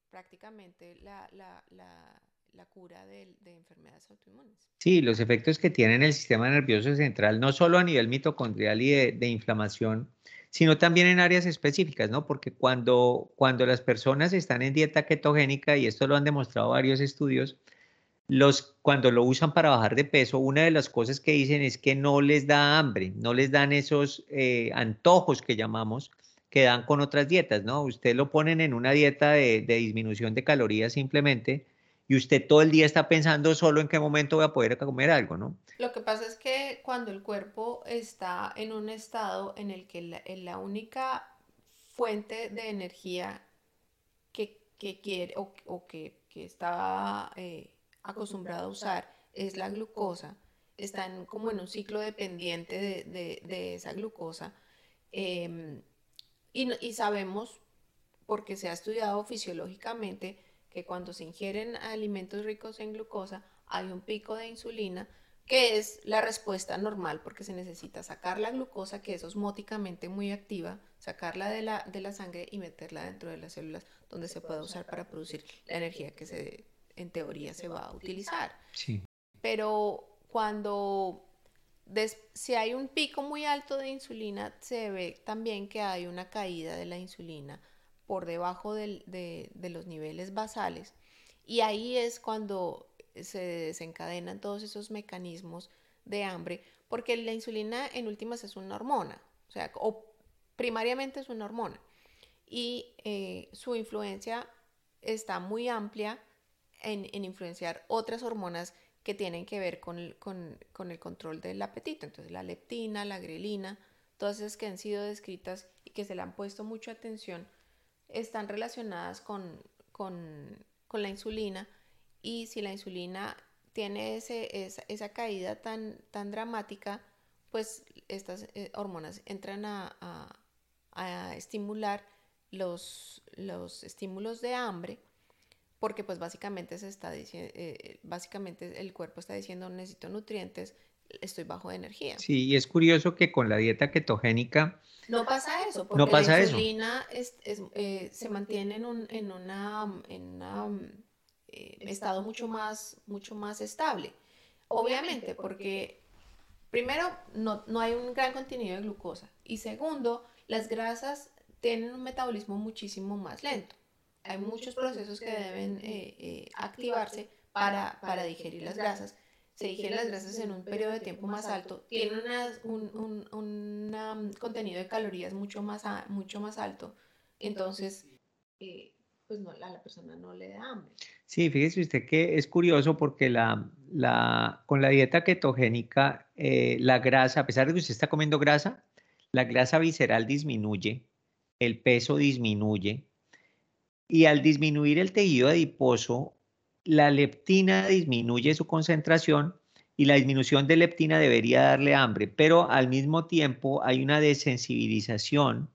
prácticamente la, la, la, la cura de, de, enfermedades autoinmunes. Sí, los efectos que tiene en el sistema nervioso central, no solo a nivel mitocondrial y de, de, inflamación, sino también en áreas específicas, ¿no? Porque cuando, cuando las personas están en dieta ketogénica, y esto lo han demostrado varios estudios, los, cuando lo usan para bajar de peso, una de las cosas que dicen es que no les da hambre, no les dan esos eh, antojos que llamamos, que dan con otras dietas, ¿no? Usted lo ponen en una dieta de, disminución de calorías simplemente y usted todo el día está pensando solo en qué momento voy a poder comer algo, ¿no? Lo que pasa es que cuando el cuerpo está en un estado en el que la, única fuente de energía que, quiere o, que, está eh, acostumbrado a usar es la glucosa, están como en un ciclo dependiente de, esa glucosa. Em, y, sabemos, porque se ha estudiado fisiológicamente, que cuando se ingieren alimentos ricos en glucosa hay un pico de insulina, que es la respuesta normal, porque se necesita sacar la glucosa, que es osmóticamente muy activa, sacarla de la, de la sangre y meterla dentro de las células, donde se pueda usar para producir la energía que se, en teoría se va a utilizar. Sí. Pero cuando si hay un pico muy alto de insulina, se ve también que hay una caída de la insulina por debajo de, los niveles basales. Y ahí es cuando se desencadenan todos esos mecanismos de hambre, porque la insulina en últimas es una hormona, o sea, o primariamente es una hormona. Y eh, su influencia está muy amplia en, en influenciar otras hormonas que tienen que ver con con, el control del apetito. Entonces la leptina, la grelina, todas esas que han sido descritas y que se le han puesto mucha atención, están relacionadas con, con, con la insulina y si la insulina tiene ese, esa, esa, caída tan, tan dramática, pues estas eh, hormonas entran a, a, a estimular los, los estímulos de hambre porque pues básicamente se está diciendo, eh, básicamente el cuerpo está diciendo necesito nutrientes, estoy bajo de energía. Sí, y es curioso que con la dieta ketogénica no pasa eso, porque la insulina eh, se mantiene en un en una, en eh, estado mucho más, mucho más estable. Obviamente, porque primero no, no hay un gran contenido de glucosa y segundo, las grasas tienen un metabolismo muchísimo más lento hay muchos procesos que deben eh, eh, activarse para, para digerir las grasas. Se digieren las grasas en un periodo de tiempo más alto, tienen un, un, um, contenido de calorías mucho más, mucho más alto, entonces eh, pues no, a la persona no le da hambre. Sí, fíjese usted que es curioso porque la, la, con la dieta ketogénica, la grasa, a pesar de que usted está comiendo grasa, la grasa visceral disminuye, el peso disminuye, y al disminuir el tejido adiposo, la leptina disminuye su concentración y la disminución de leptina debería darle hambre, pero al mismo tiempo hay una desensibilización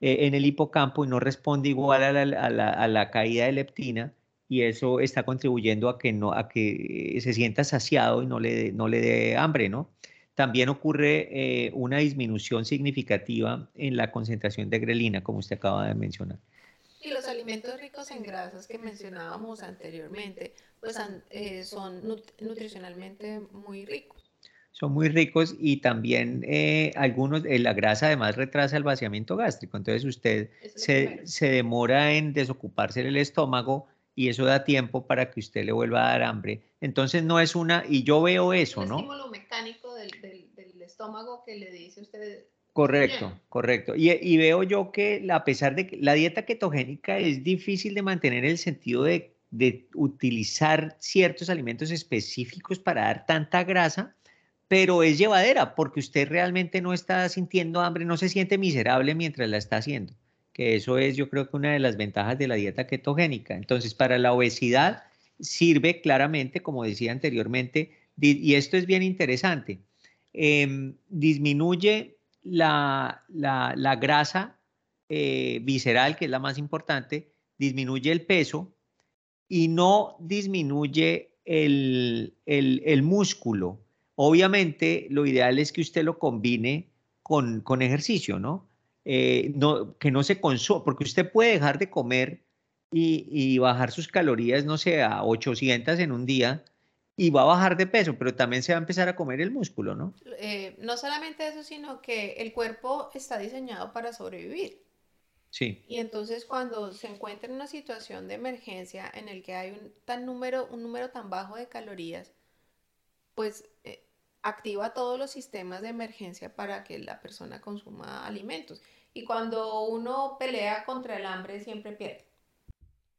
eh, en el hipocampo y no responde igual a la, caída de leptina y eso está contribuyendo a que, no, a que se sienta saciado y no le, no le dé hambre, ¿no? También ocurre eh, una disminución significativa en la concentración de grelina, como usted acaba de mencionar. Y los alimentos ricos en grasas que mencionábamos anteriormente, pues eh, son nutricionalmente muy ricos. son muy ricos y también eh, algunos, eh, la grasa además retrasa el vaciamiento gástrico, entonces usted se, se, demora en desocuparse el estómago y eso da tiempo para que usted le vuelva a dar hambre. Entonces no es una, y yo veo eso, ¿no? Un estímulo mecánico del, del, del, estómago que le dice usted. Correcto, correcto. Y, y, veo yo que a pesar de que la dieta ketogénica es difícil de mantener el sentido de, de utilizar ciertos alimentos específicos para dar tanta grasa, pero es llevadera porque usted realmente no está sintiendo hambre, no se siente miserable mientras la está haciendo, que eso es yo creo que una de las ventajas de la dieta ketogénica. Entonces, para la obesidad sirve claramente, como decía anteriormente, y esto es bien interesante, eh, disminuye la, la, grasa eh, visceral, que es la más importante, disminuye el peso y no disminuye el, el, músculo Obviamente, lo ideal es que usted lo combine con, con ejercicio, ¿no? Eh, ¿no? Que no se consuma, porque usted puede dejar de comer y, y, bajar sus calorías, no sé, a 800 en un día y va a bajar de peso, pero también se va a empezar a comer el músculo, ¿no? Eh, no solamente eso, sino que el cuerpo está diseñado para sobrevivir. Sí. Y entonces cuando se encuentra en una situación de emergencia en el que hay un, tan número, un número tan bajo de calorías, pues eh, activa todos los sistemas de emergencia para que la persona consuma alimentos. Y cuando uno pelea contra el hambre, siempre pierde.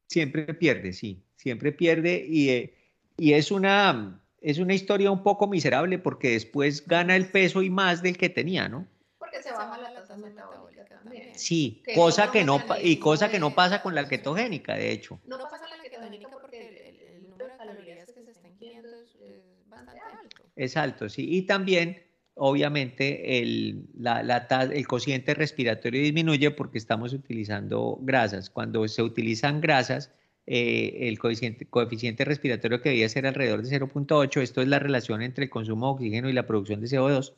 Siempre pierde, sí, siempre pierde y, eh, y es, una, es una historia un poco miserable porque después gana el peso y más del que tenía, ¿no? Porque se baja la tasa metabólica también. Sí, cosa que no, y cosa que no pasa con la ketogénica, de hecho. No, no pasa con la ketogénica porque el, el número de calorías que se está ingiriendo es, es bastante alto. Es alto, sí. Y también, obviamente, el, la, la, el cociente respiratorio disminuye porque estamos utilizando grasas. Cuando se utilizan grasas, eh, el coeficiente, coeficiente, respiratorio que debía ser alrededor de 0.8, esto es la relación entre el consumo de oxígeno y la producción de CO2,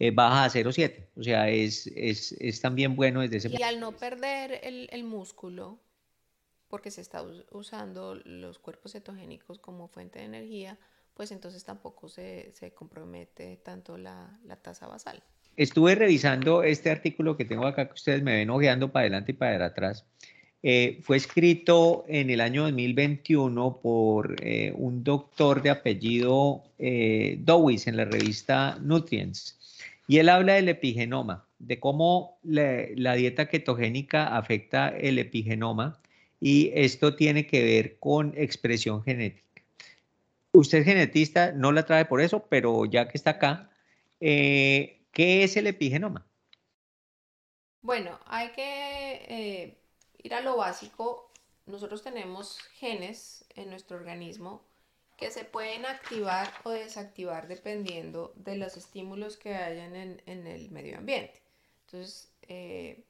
eh, baja a 0.7. O sea, es, es, es, también bueno desde ese Y al no perder el, el músculo, porque se está usando los cuerpos cetogénicos como fuente de energía, pues entonces tampoco se, se compromete tanto la, la, tasa basal. Estuve revisando este artículo que tengo acá que ustedes me ven ojeando para adelante y para atrás. Eh, fue escrito en el año 2021 por eh, un doctor de apellido eh, Dowis en la revista Nutrients. Y él habla del epigenoma, de cómo la, dieta ketogénica afecta el epigenoma y esto tiene que ver con expresión genética. Usted genetista, no la trae por eso, pero ya que está acá, eh, ¿qué es el epigenoma? Bueno, hay que ir a lo básico. Nosotros tenemos genes en nuestro organismo que se pueden activar o desactivar dependiendo de los estímulos que hayan en, en el medio ambiente. Entonces, eh,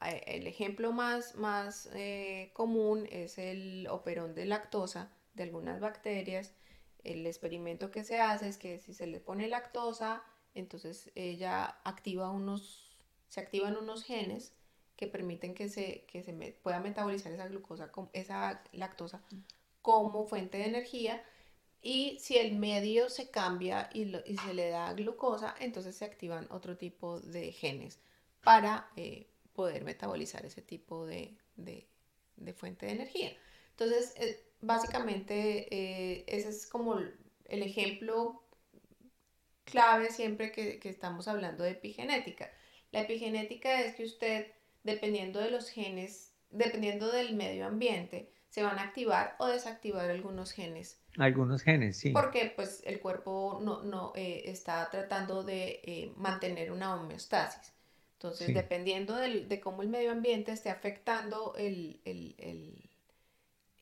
el ejemplo más, más eh, común es el operón de lactosa de algunas bacterias el experimento que se hace es que si se le pone lactosa, entonces ella activa unos, se activan unos genes que permiten que se, que se pueda metabolizar esa glucosa, esa lactosa como fuente de energía. Y si el medio se cambia y, se le da glucosa, entonces se activan otro tipo de genes para eh, poder metabolizar ese tipo de, de, de fuente de energía. Entonces, eh, básicamente eh, ese es como el ejemplo clave siempre que, que, estamos hablando de epigenética. La epigenética es que usted, dependiendo de los genes, dependiendo del medio ambiente, se van a activar o desactivar algunos genes. Algunos genes, sí. Porque pues el cuerpo no, no eh, está tratando de eh, mantener una homeostasis. Entonces, sí. dependiendo del, de cómo el medio ambiente esté afectando el, el, el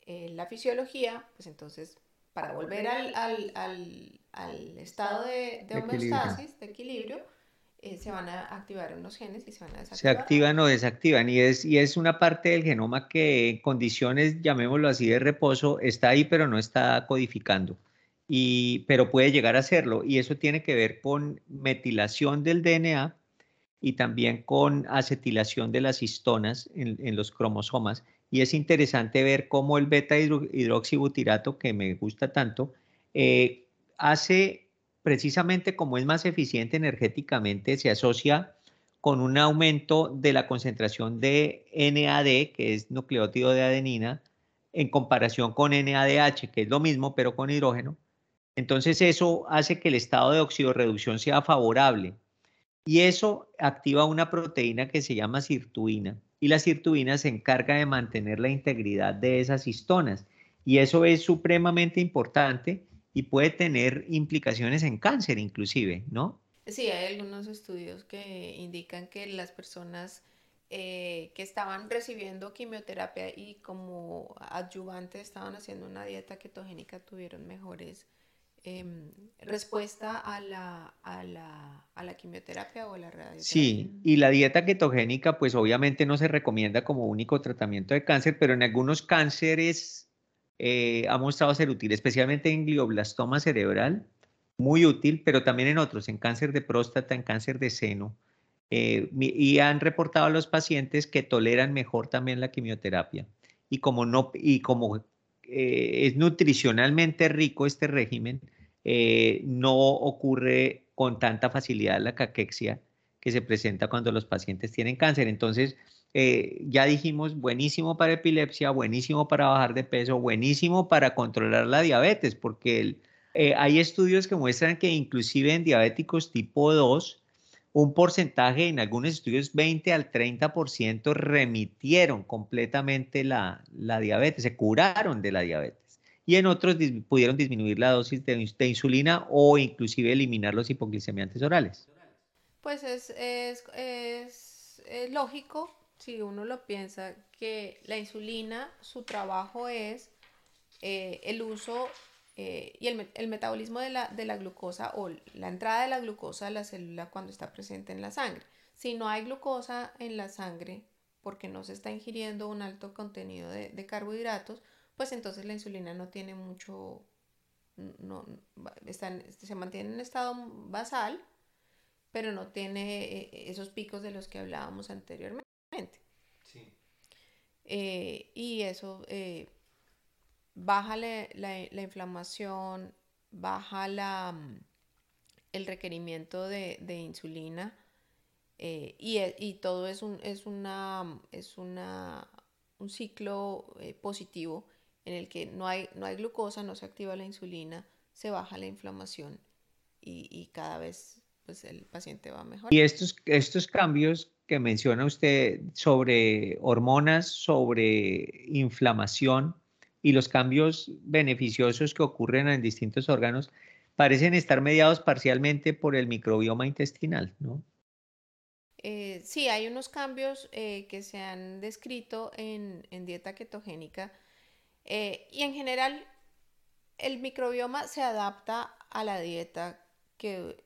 eh, la fisiología, pues entonces para volver al, al, al, al estado de, de homeostasis, de equilibrio, eh, se van a activar unos genes y se van a desactivar. Se activan o desactivan y es, y es una parte del genoma que en condiciones, llamémoslo así, de reposo, está ahí pero no está codificando. Y, pero puede llegar a hacerlo y eso tiene que ver con metilación del DNA y también con acetilación de las histonas en, en los cromosomas y es interesante ver cómo el beta hidroxibutirato, que me gusta tanto, eh, hace precisamente como es más eficiente energéticamente, se asocia con un aumento de la concentración de NAD, que es nucleótido de adenina, en comparación con NADH, que es lo mismo, pero con hidrógeno. Entonces eso hace que el estado de oxidorreducción sea favorable. Y eso activa una proteína que se llama sirtuina. Y la sirtuina se encarga de mantener la integridad de esas histonas. Y eso es supremamente importante y puede tener implicaciones en cáncer inclusive, ¿no? Sí, hay algunos estudios que indican que las personas eh, que estaban recibiendo quimioterapia y como adyuvante estaban haciendo una dieta ketogénica tuvieron mejores em, respuesta a la, a, la, a la, quimioterapia o a la radioterapia. Sí, y la dieta ketogénica pues obviamente no se recomienda como único tratamiento de cáncer, pero en algunos cánceres eh, ha mostrado ser útil, especialmente en glioblastoma cerebral, muy útil, pero también en otros, en cáncer de próstata, en cáncer de seno. Eh, y han reportado a los pacientes que toleran mejor también la quimioterapia. Y como, no, y como eh, es nutricionalmente rico este régimen, no ocurre con tanta facilidad la caquexia que se presenta cuando los pacientes tienen cáncer. Entonces, ya dijimos, buenísimo para epilepsia, buenísimo para bajar de peso, buenísimo para controlar la diabetes, porque eh, hay estudios que muestran que inclusive en diabéticos tipo 2, un porcentaje, en algunos estudios 20 al 30% remitieron completamente la, diabetes, se curaron de la diabetes. Y en otros pudieron disminuir la dosis de, insulina o inclusive eliminar los hipoglicemiantes orales. Pues es, es lógico, si uno lo piensa, que la insulina, su trabajo es eh, el uso eh, y el, metabolismo de la, de la, glucosa o la entrada de la glucosa a la célula cuando está presente en la sangre. Si no hay glucosa en la sangre porque no se está ingiriendo un alto contenido de, carbohidratos, pues entonces la insulina no tiene mucho, no, se mantiene en estado basal, pero no tiene eh, esos picos de los que hablábamos anteriormente. Eh, y eso baja la, inflamación, baja la, mm, el requerimiento de, insulina eh, e, y, todo es un, es una, es una, un ciclo eh, positivo en el que no hay, no hay glucosa, no se activa la insulina, se baja la inflamación y, cada vez pues, el paciente va mejor. Y estos, estos cambios que menciona usted sobre hormonas, sobre inflamación, y los cambios beneficiosos que ocurren en distintos órganos parecen estar mediados parcialmente por el microbioma intestinal, ¿no? Eh, sí, hay unos cambios eh, que se han descrito en, dieta ketogénica eh, y en general el microbioma se adapta a la dieta que,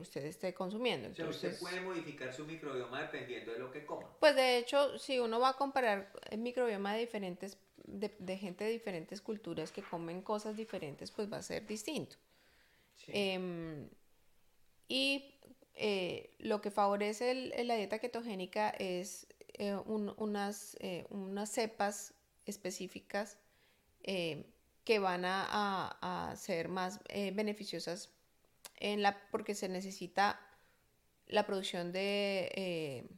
usted esté consumiendo. Entonces, usted puede modificar su microbioma dependiendo de lo que coma. Pues de hecho, si uno va a comparar el microbioma de diferentes de, gente de diferentes culturas que comen cosas diferentes, pues va a ser distinto. Em, y eh, lo que favorece la dieta ketogénica es eh, unas, eh, unas cepas específicas que van a, ser más beneficiosas en la, porque se necesita la producción de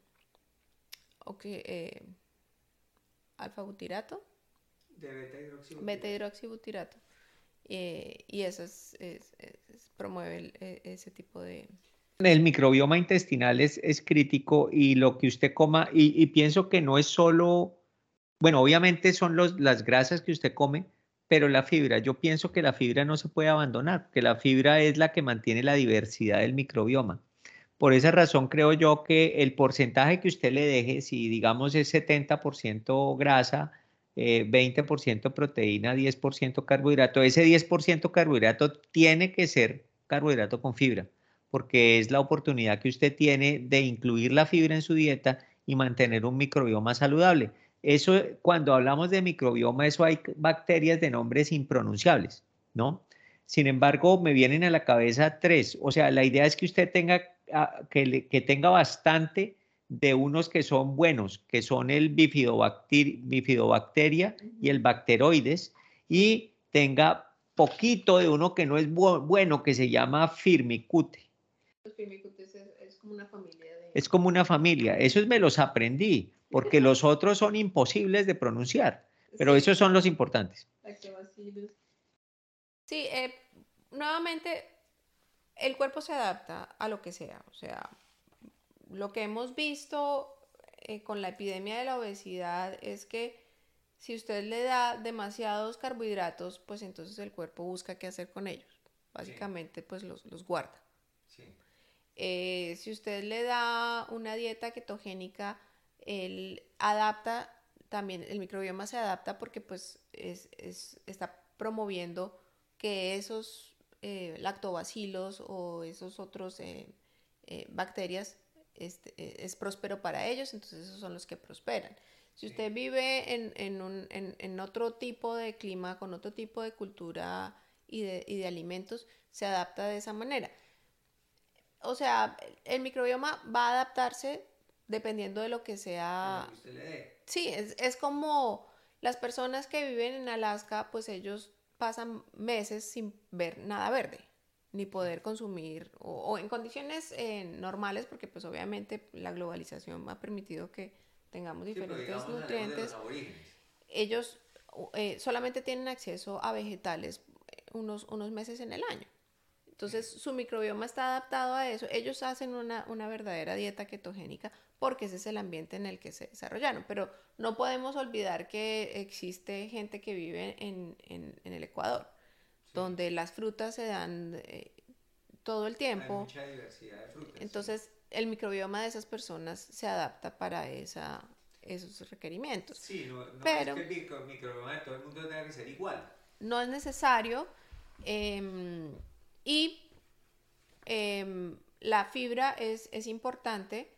alfa butirato de beta hidroxibutirato. Eh, y eso es, promueve e, ese tipo de... El microbioma intestinal es, es crítico y lo que usted coma, y, pienso que no es solo, bueno, obviamente son los, las grasas que usted come, pero la fibra, yo pienso que la fibra no se puede abandonar, que la fibra es la que mantiene la diversidad del microbioma. Por esa razón creo yo que el porcentaje que usted le deje, si digamos es 70% grasa, 20% eh, proteína, 10% carbohidrato. Ese 10% carbohidrato tiene que ser carbohidrato con fibra, porque es la oportunidad que usted tiene de incluir la fibra en su dieta y mantener un microbioma saludable. Eso, cuando hablamos de microbioma, eso hay bacterias de nombres impronunciables, ¿no? Sin embargo, me vienen a la cabeza tres. O sea, la idea es que usted tenga, ah, que, que tenga bastante de unos que son buenos, que son el bifidobacteria y el bacteroides, y tenga poquito de uno que no es bueno, que se llama firmicute. Los firmicutes es, como una familia. Es como una familia. Esos me los aprendí, porque los otros son imposibles de pronunciar, pero esos son los importantes. Sí, eh, nuevamente, el cuerpo se adapta a lo que sea. O sea, lo que hemos visto eh, con la epidemia de la obesidad es que si usted le da demasiados carbohidratos, pues entonces el cuerpo busca qué hacer con ellos. Básicamente, pues los, guarda. Eh, si usted le da una dieta ketogénica, él adapta, también el microbioma se adapta porque pues está promoviendo que esos eh, lactobacilos o esos otros bacterias este, es próspero para ellos, entonces esos son los que prosperan. Si usted vive en, otro tipo de clima, con otro tipo de cultura y de, alimentos, se adapta de esa manera. O sea, el microbioma va a adaptarse dependiendo de lo que sea. Sí, es, es, como las personas que viven en Alaska, pues ellos pasan meses sin ver nada verde ni poder consumir o, en condiciones eh, normales, porque pues obviamente la globalización ha permitido que tengamos diferentes nutrientes. Ellos eh, solamente tienen acceso a vegetales eh, unos, unos meses en el año. Entonces su microbioma está adaptado a eso. Ellos hacen una, una, verdadera dieta ketogénica porque ese es el ambiente en el que se desarrollaron. Pero no podemos olvidar que existe gente que vive en, en, en el Ecuador donde las frutas se dan eh, todo el tiempo. Hay mucha diversidad de frutas. Entonces, el microbioma de esas personas se adapta para esa, esos requerimientos. Sí, no, Pero, es que el microbioma de todo el mundo debe ser igual. No es necesario. Em, y em, la fibra es, es importante,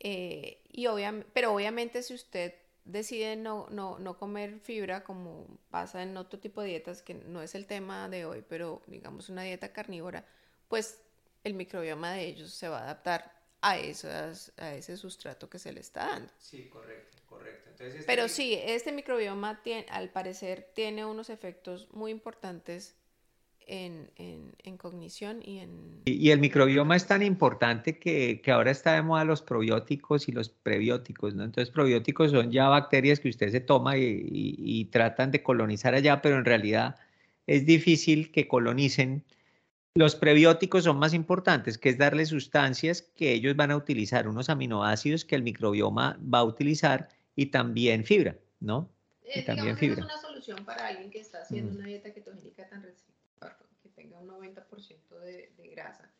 eh, y pero obviamente si usted decide no, no, no, comer fibra como pasa en otro tipo de dietas, que no es el tema de hoy, pero digamos una dieta carnívora, pues el microbioma de ellos se va a adaptar a, esas, a ese sustrato que se le está dando. Sí, correcto, correcto. Este pero sí, este microbioma tiene, al parecer tiene unos efectos muy importantes en, en, cognición y en... Y, el microbioma es tan importante que, que, ahora está de moda los probióticos y los prebióticos, ¿no? Entonces, probióticos son ya bacterias que usted se toma y, y, tratan de colonizar allá, pero en realidad es difícil que colonicen. Los prebióticos son más importantes, que es darle sustancias que ellos van a utilizar, unos aminoácidos que el microbioma va a utilizar y también fibra, ¿no? y también fibra. Es una solución para alguien que está haciendo mm. una dieta ketogénica tan un 90% de, de, grasa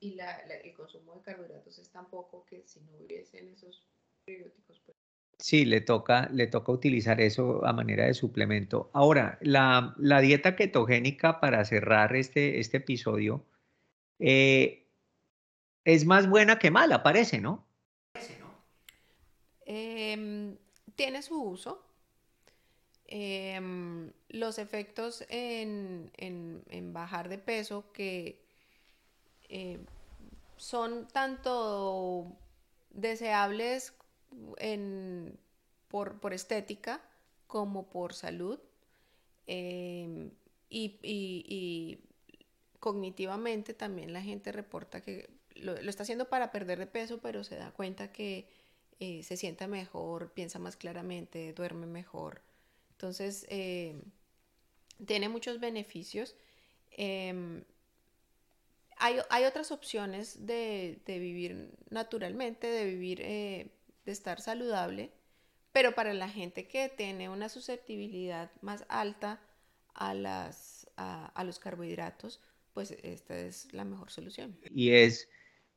y la, el consumo de carbohidratos es tan poco que si no hubiesen esos prebióticos, pues... Sí, le toca, le toca utilizar eso a manera de suplemento. Ahora, la, la dieta ketogénica, para cerrar este, este episodio, eh, es más buena que mala, parece, ¿no? Parece, ¿no? Eh, tiene su uso. Em, los efectos en, bajar de peso que eh, son tanto deseables por, estética como por salud em, y, cognitivamente también la gente reporta que lo, está haciendo para perder de peso, pero se da cuenta que eh, se sienta mejor, piensa más claramente, duerme mejor. Entonces, eh, tiene muchos beneficios. Em, hay, otras opciones de, vivir naturalmente, de vivir, eh, de estar saludable, pero para la gente que tiene una susceptibilidad más alta a, las, a, los carbohidratos, pues esta es la mejor solución. Y es,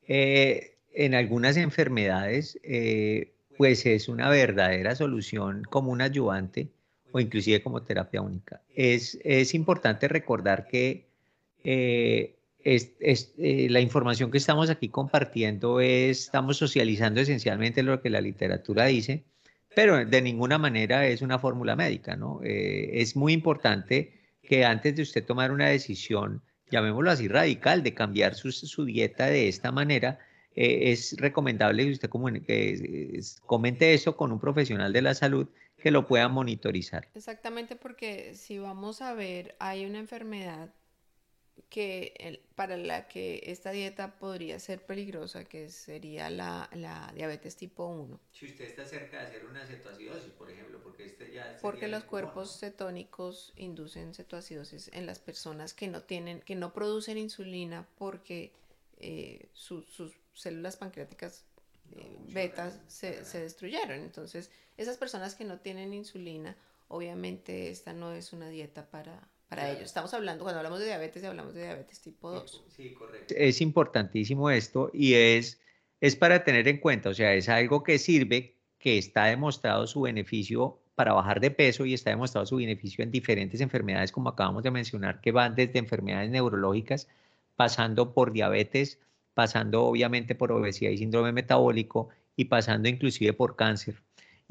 eh, en algunas enfermedades, pues es una verdadera solución como un ayudante o inclusive como terapia única. Es, es importante recordar que eh, es, eh, la información que estamos aquí compartiendo es, estamos socializando esencialmente lo que la literatura dice, pero de ninguna manera es una fórmula médica, ¿no? Eh, es muy importante que antes de usted tomar una decisión, llamémoslo así radical, de cambiar su, su dieta de esta manera, es recomendable que usted comente eso con un profesional de la salud que lo pueda monitorizar. Exactamente, porque si vamos a ver, hay una enfermedad que para la que esta dieta podría ser peligrosa, que sería la, diabetes tipo 1. Si usted está cerca de hacer una cetoacidosis, por ejemplo, porque este ya... Porque los cuerpos cetónicos inducen cetoacidosis en las personas que no tienen, que no producen insulina porque eh, sus células pancreáticas eh, betas se, se destruyeron. Entonces, esas personas que no tienen insulina, obviamente esta no es una dieta para, para ellos. Estamos hablando, cuando hablamos de diabetes, hablamos de diabetes tipo 2. Sí, correcto. Es importantísimo esto y es, es para tener en cuenta, o sea, es algo que sirve, que está demostrado su beneficio para bajar de peso y está demostrado su beneficio en diferentes enfermedades, como acabamos de mencionar, que van desde enfermedades neurológicas, pasando por diabetes, pasando obviamente por obesidad y síndrome metabólico y pasando inclusive por cáncer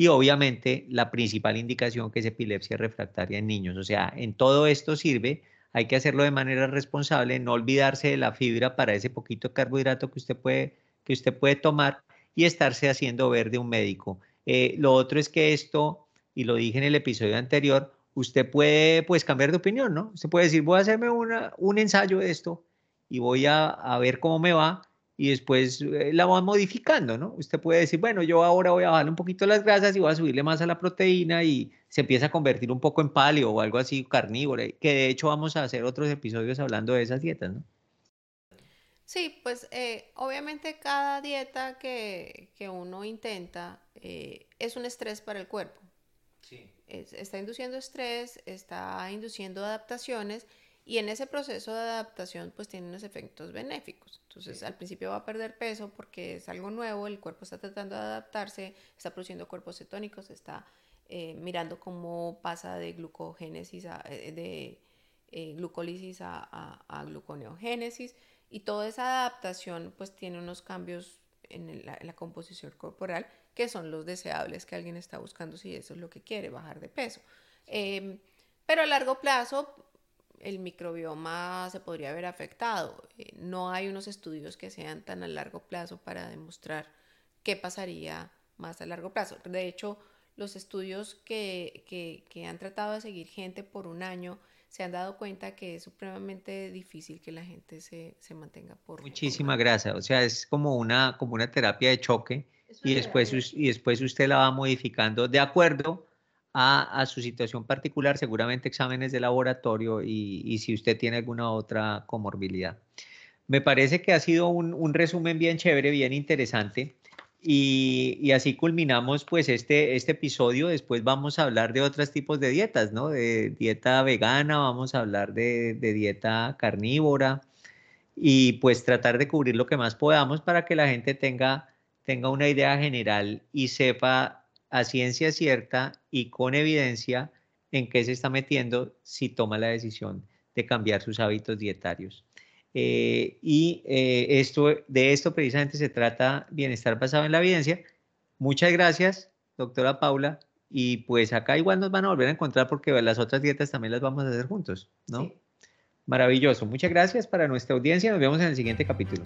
y obviamente la principal indicación que es epilepsia refractaria en niños. O sea, en todo esto sirve, hay que hacerlo de manera responsable, no olvidarse de la fibra para ese poquito de carbohidrato que usted puede, que usted puede tomar y estarse haciendo ver de un médico. Eh, lo otro es que esto, y lo dije en el episodio anterior, usted puede pues cambiar de opinión, ¿no? Usted puede decir, voy a hacerme una, un ensayo de esto y voy a, a ver cómo me va y después eh, la van modificando, ¿no? Usted puede decir, bueno, yo ahora voy a bajar un poquito las grasas y voy a subirle más a la proteína y se empieza a convertir un poco en paleo o algo así carnívoro, que de hecho vamos a hacer otros episodios hablando de esas dietas, ¿no? Sí, pues eh, obviamente cada dieta que, que uno intenta eh, es un estrés para el cuerpo. Sí. está induciendo estrés, está induciendo adaptaciones y en ese proceso de adaptación pues tiene unos efectos benéficos. Entonces al principio va a perder peso porque es algo nuevo, el cuerpo está tratando de adaptarse, está produciendo cuerpos cetónicos, está eh, mirando cómo pasa de glucogénesis a, eh, de eh, glucólisis a, a, gluconeogénesis y toda esa adaptación pues tiene unos cambios en la, en la, composición corporal que son los deseables que alguien está buscando si eso es lo que quiere, bajar de peso. Em, pero a largo plazo el microbioma se podría haber afectado. Eh, no hay unos estudios que sean tan a largo plazo para demostrar qué pasaría más a largo plazo. De hecho, los estudios que, han tratado de seguir gente por un año se han dado cuenta que es supremamente difícil que la gente se, mantenga por muchísima grasa, o sea, es como una como una terapia de choque y después y después usted la va modificando de acuerdo a, su situación particular, seguramente exámenes de laboratorio y, si usted tiene alguna otra comorbilidad. Me parece que ha sido un, resumen bien chévere, bien interesante. Y, así culminamos pues este, este episodio. Después vamos a hablar de otros tipos de dietas, ¿no? De dieta vegana, vamos a hablar de, de dieta carnívora y pues tratar de cubrir lo que más podamos para que la gente tenga, tenga una idea general y sepa a ciencia cierta y con evidencia en qué se está metiendo si toma la decisión de cambiar sus hábitos dietarios. Eh, y eh, esto, de esto precisamente se trata bienestar basado en la evidencia. Muchas gracias, doctora Paula. Y pues acá igual nos van a volver a encontrar porque las otras dietas también las vamos a hacer juntos, ¿no? Maravilloso. Muchas gracias para nuestra audiencia. Nos vemos en el siguiente capítulo.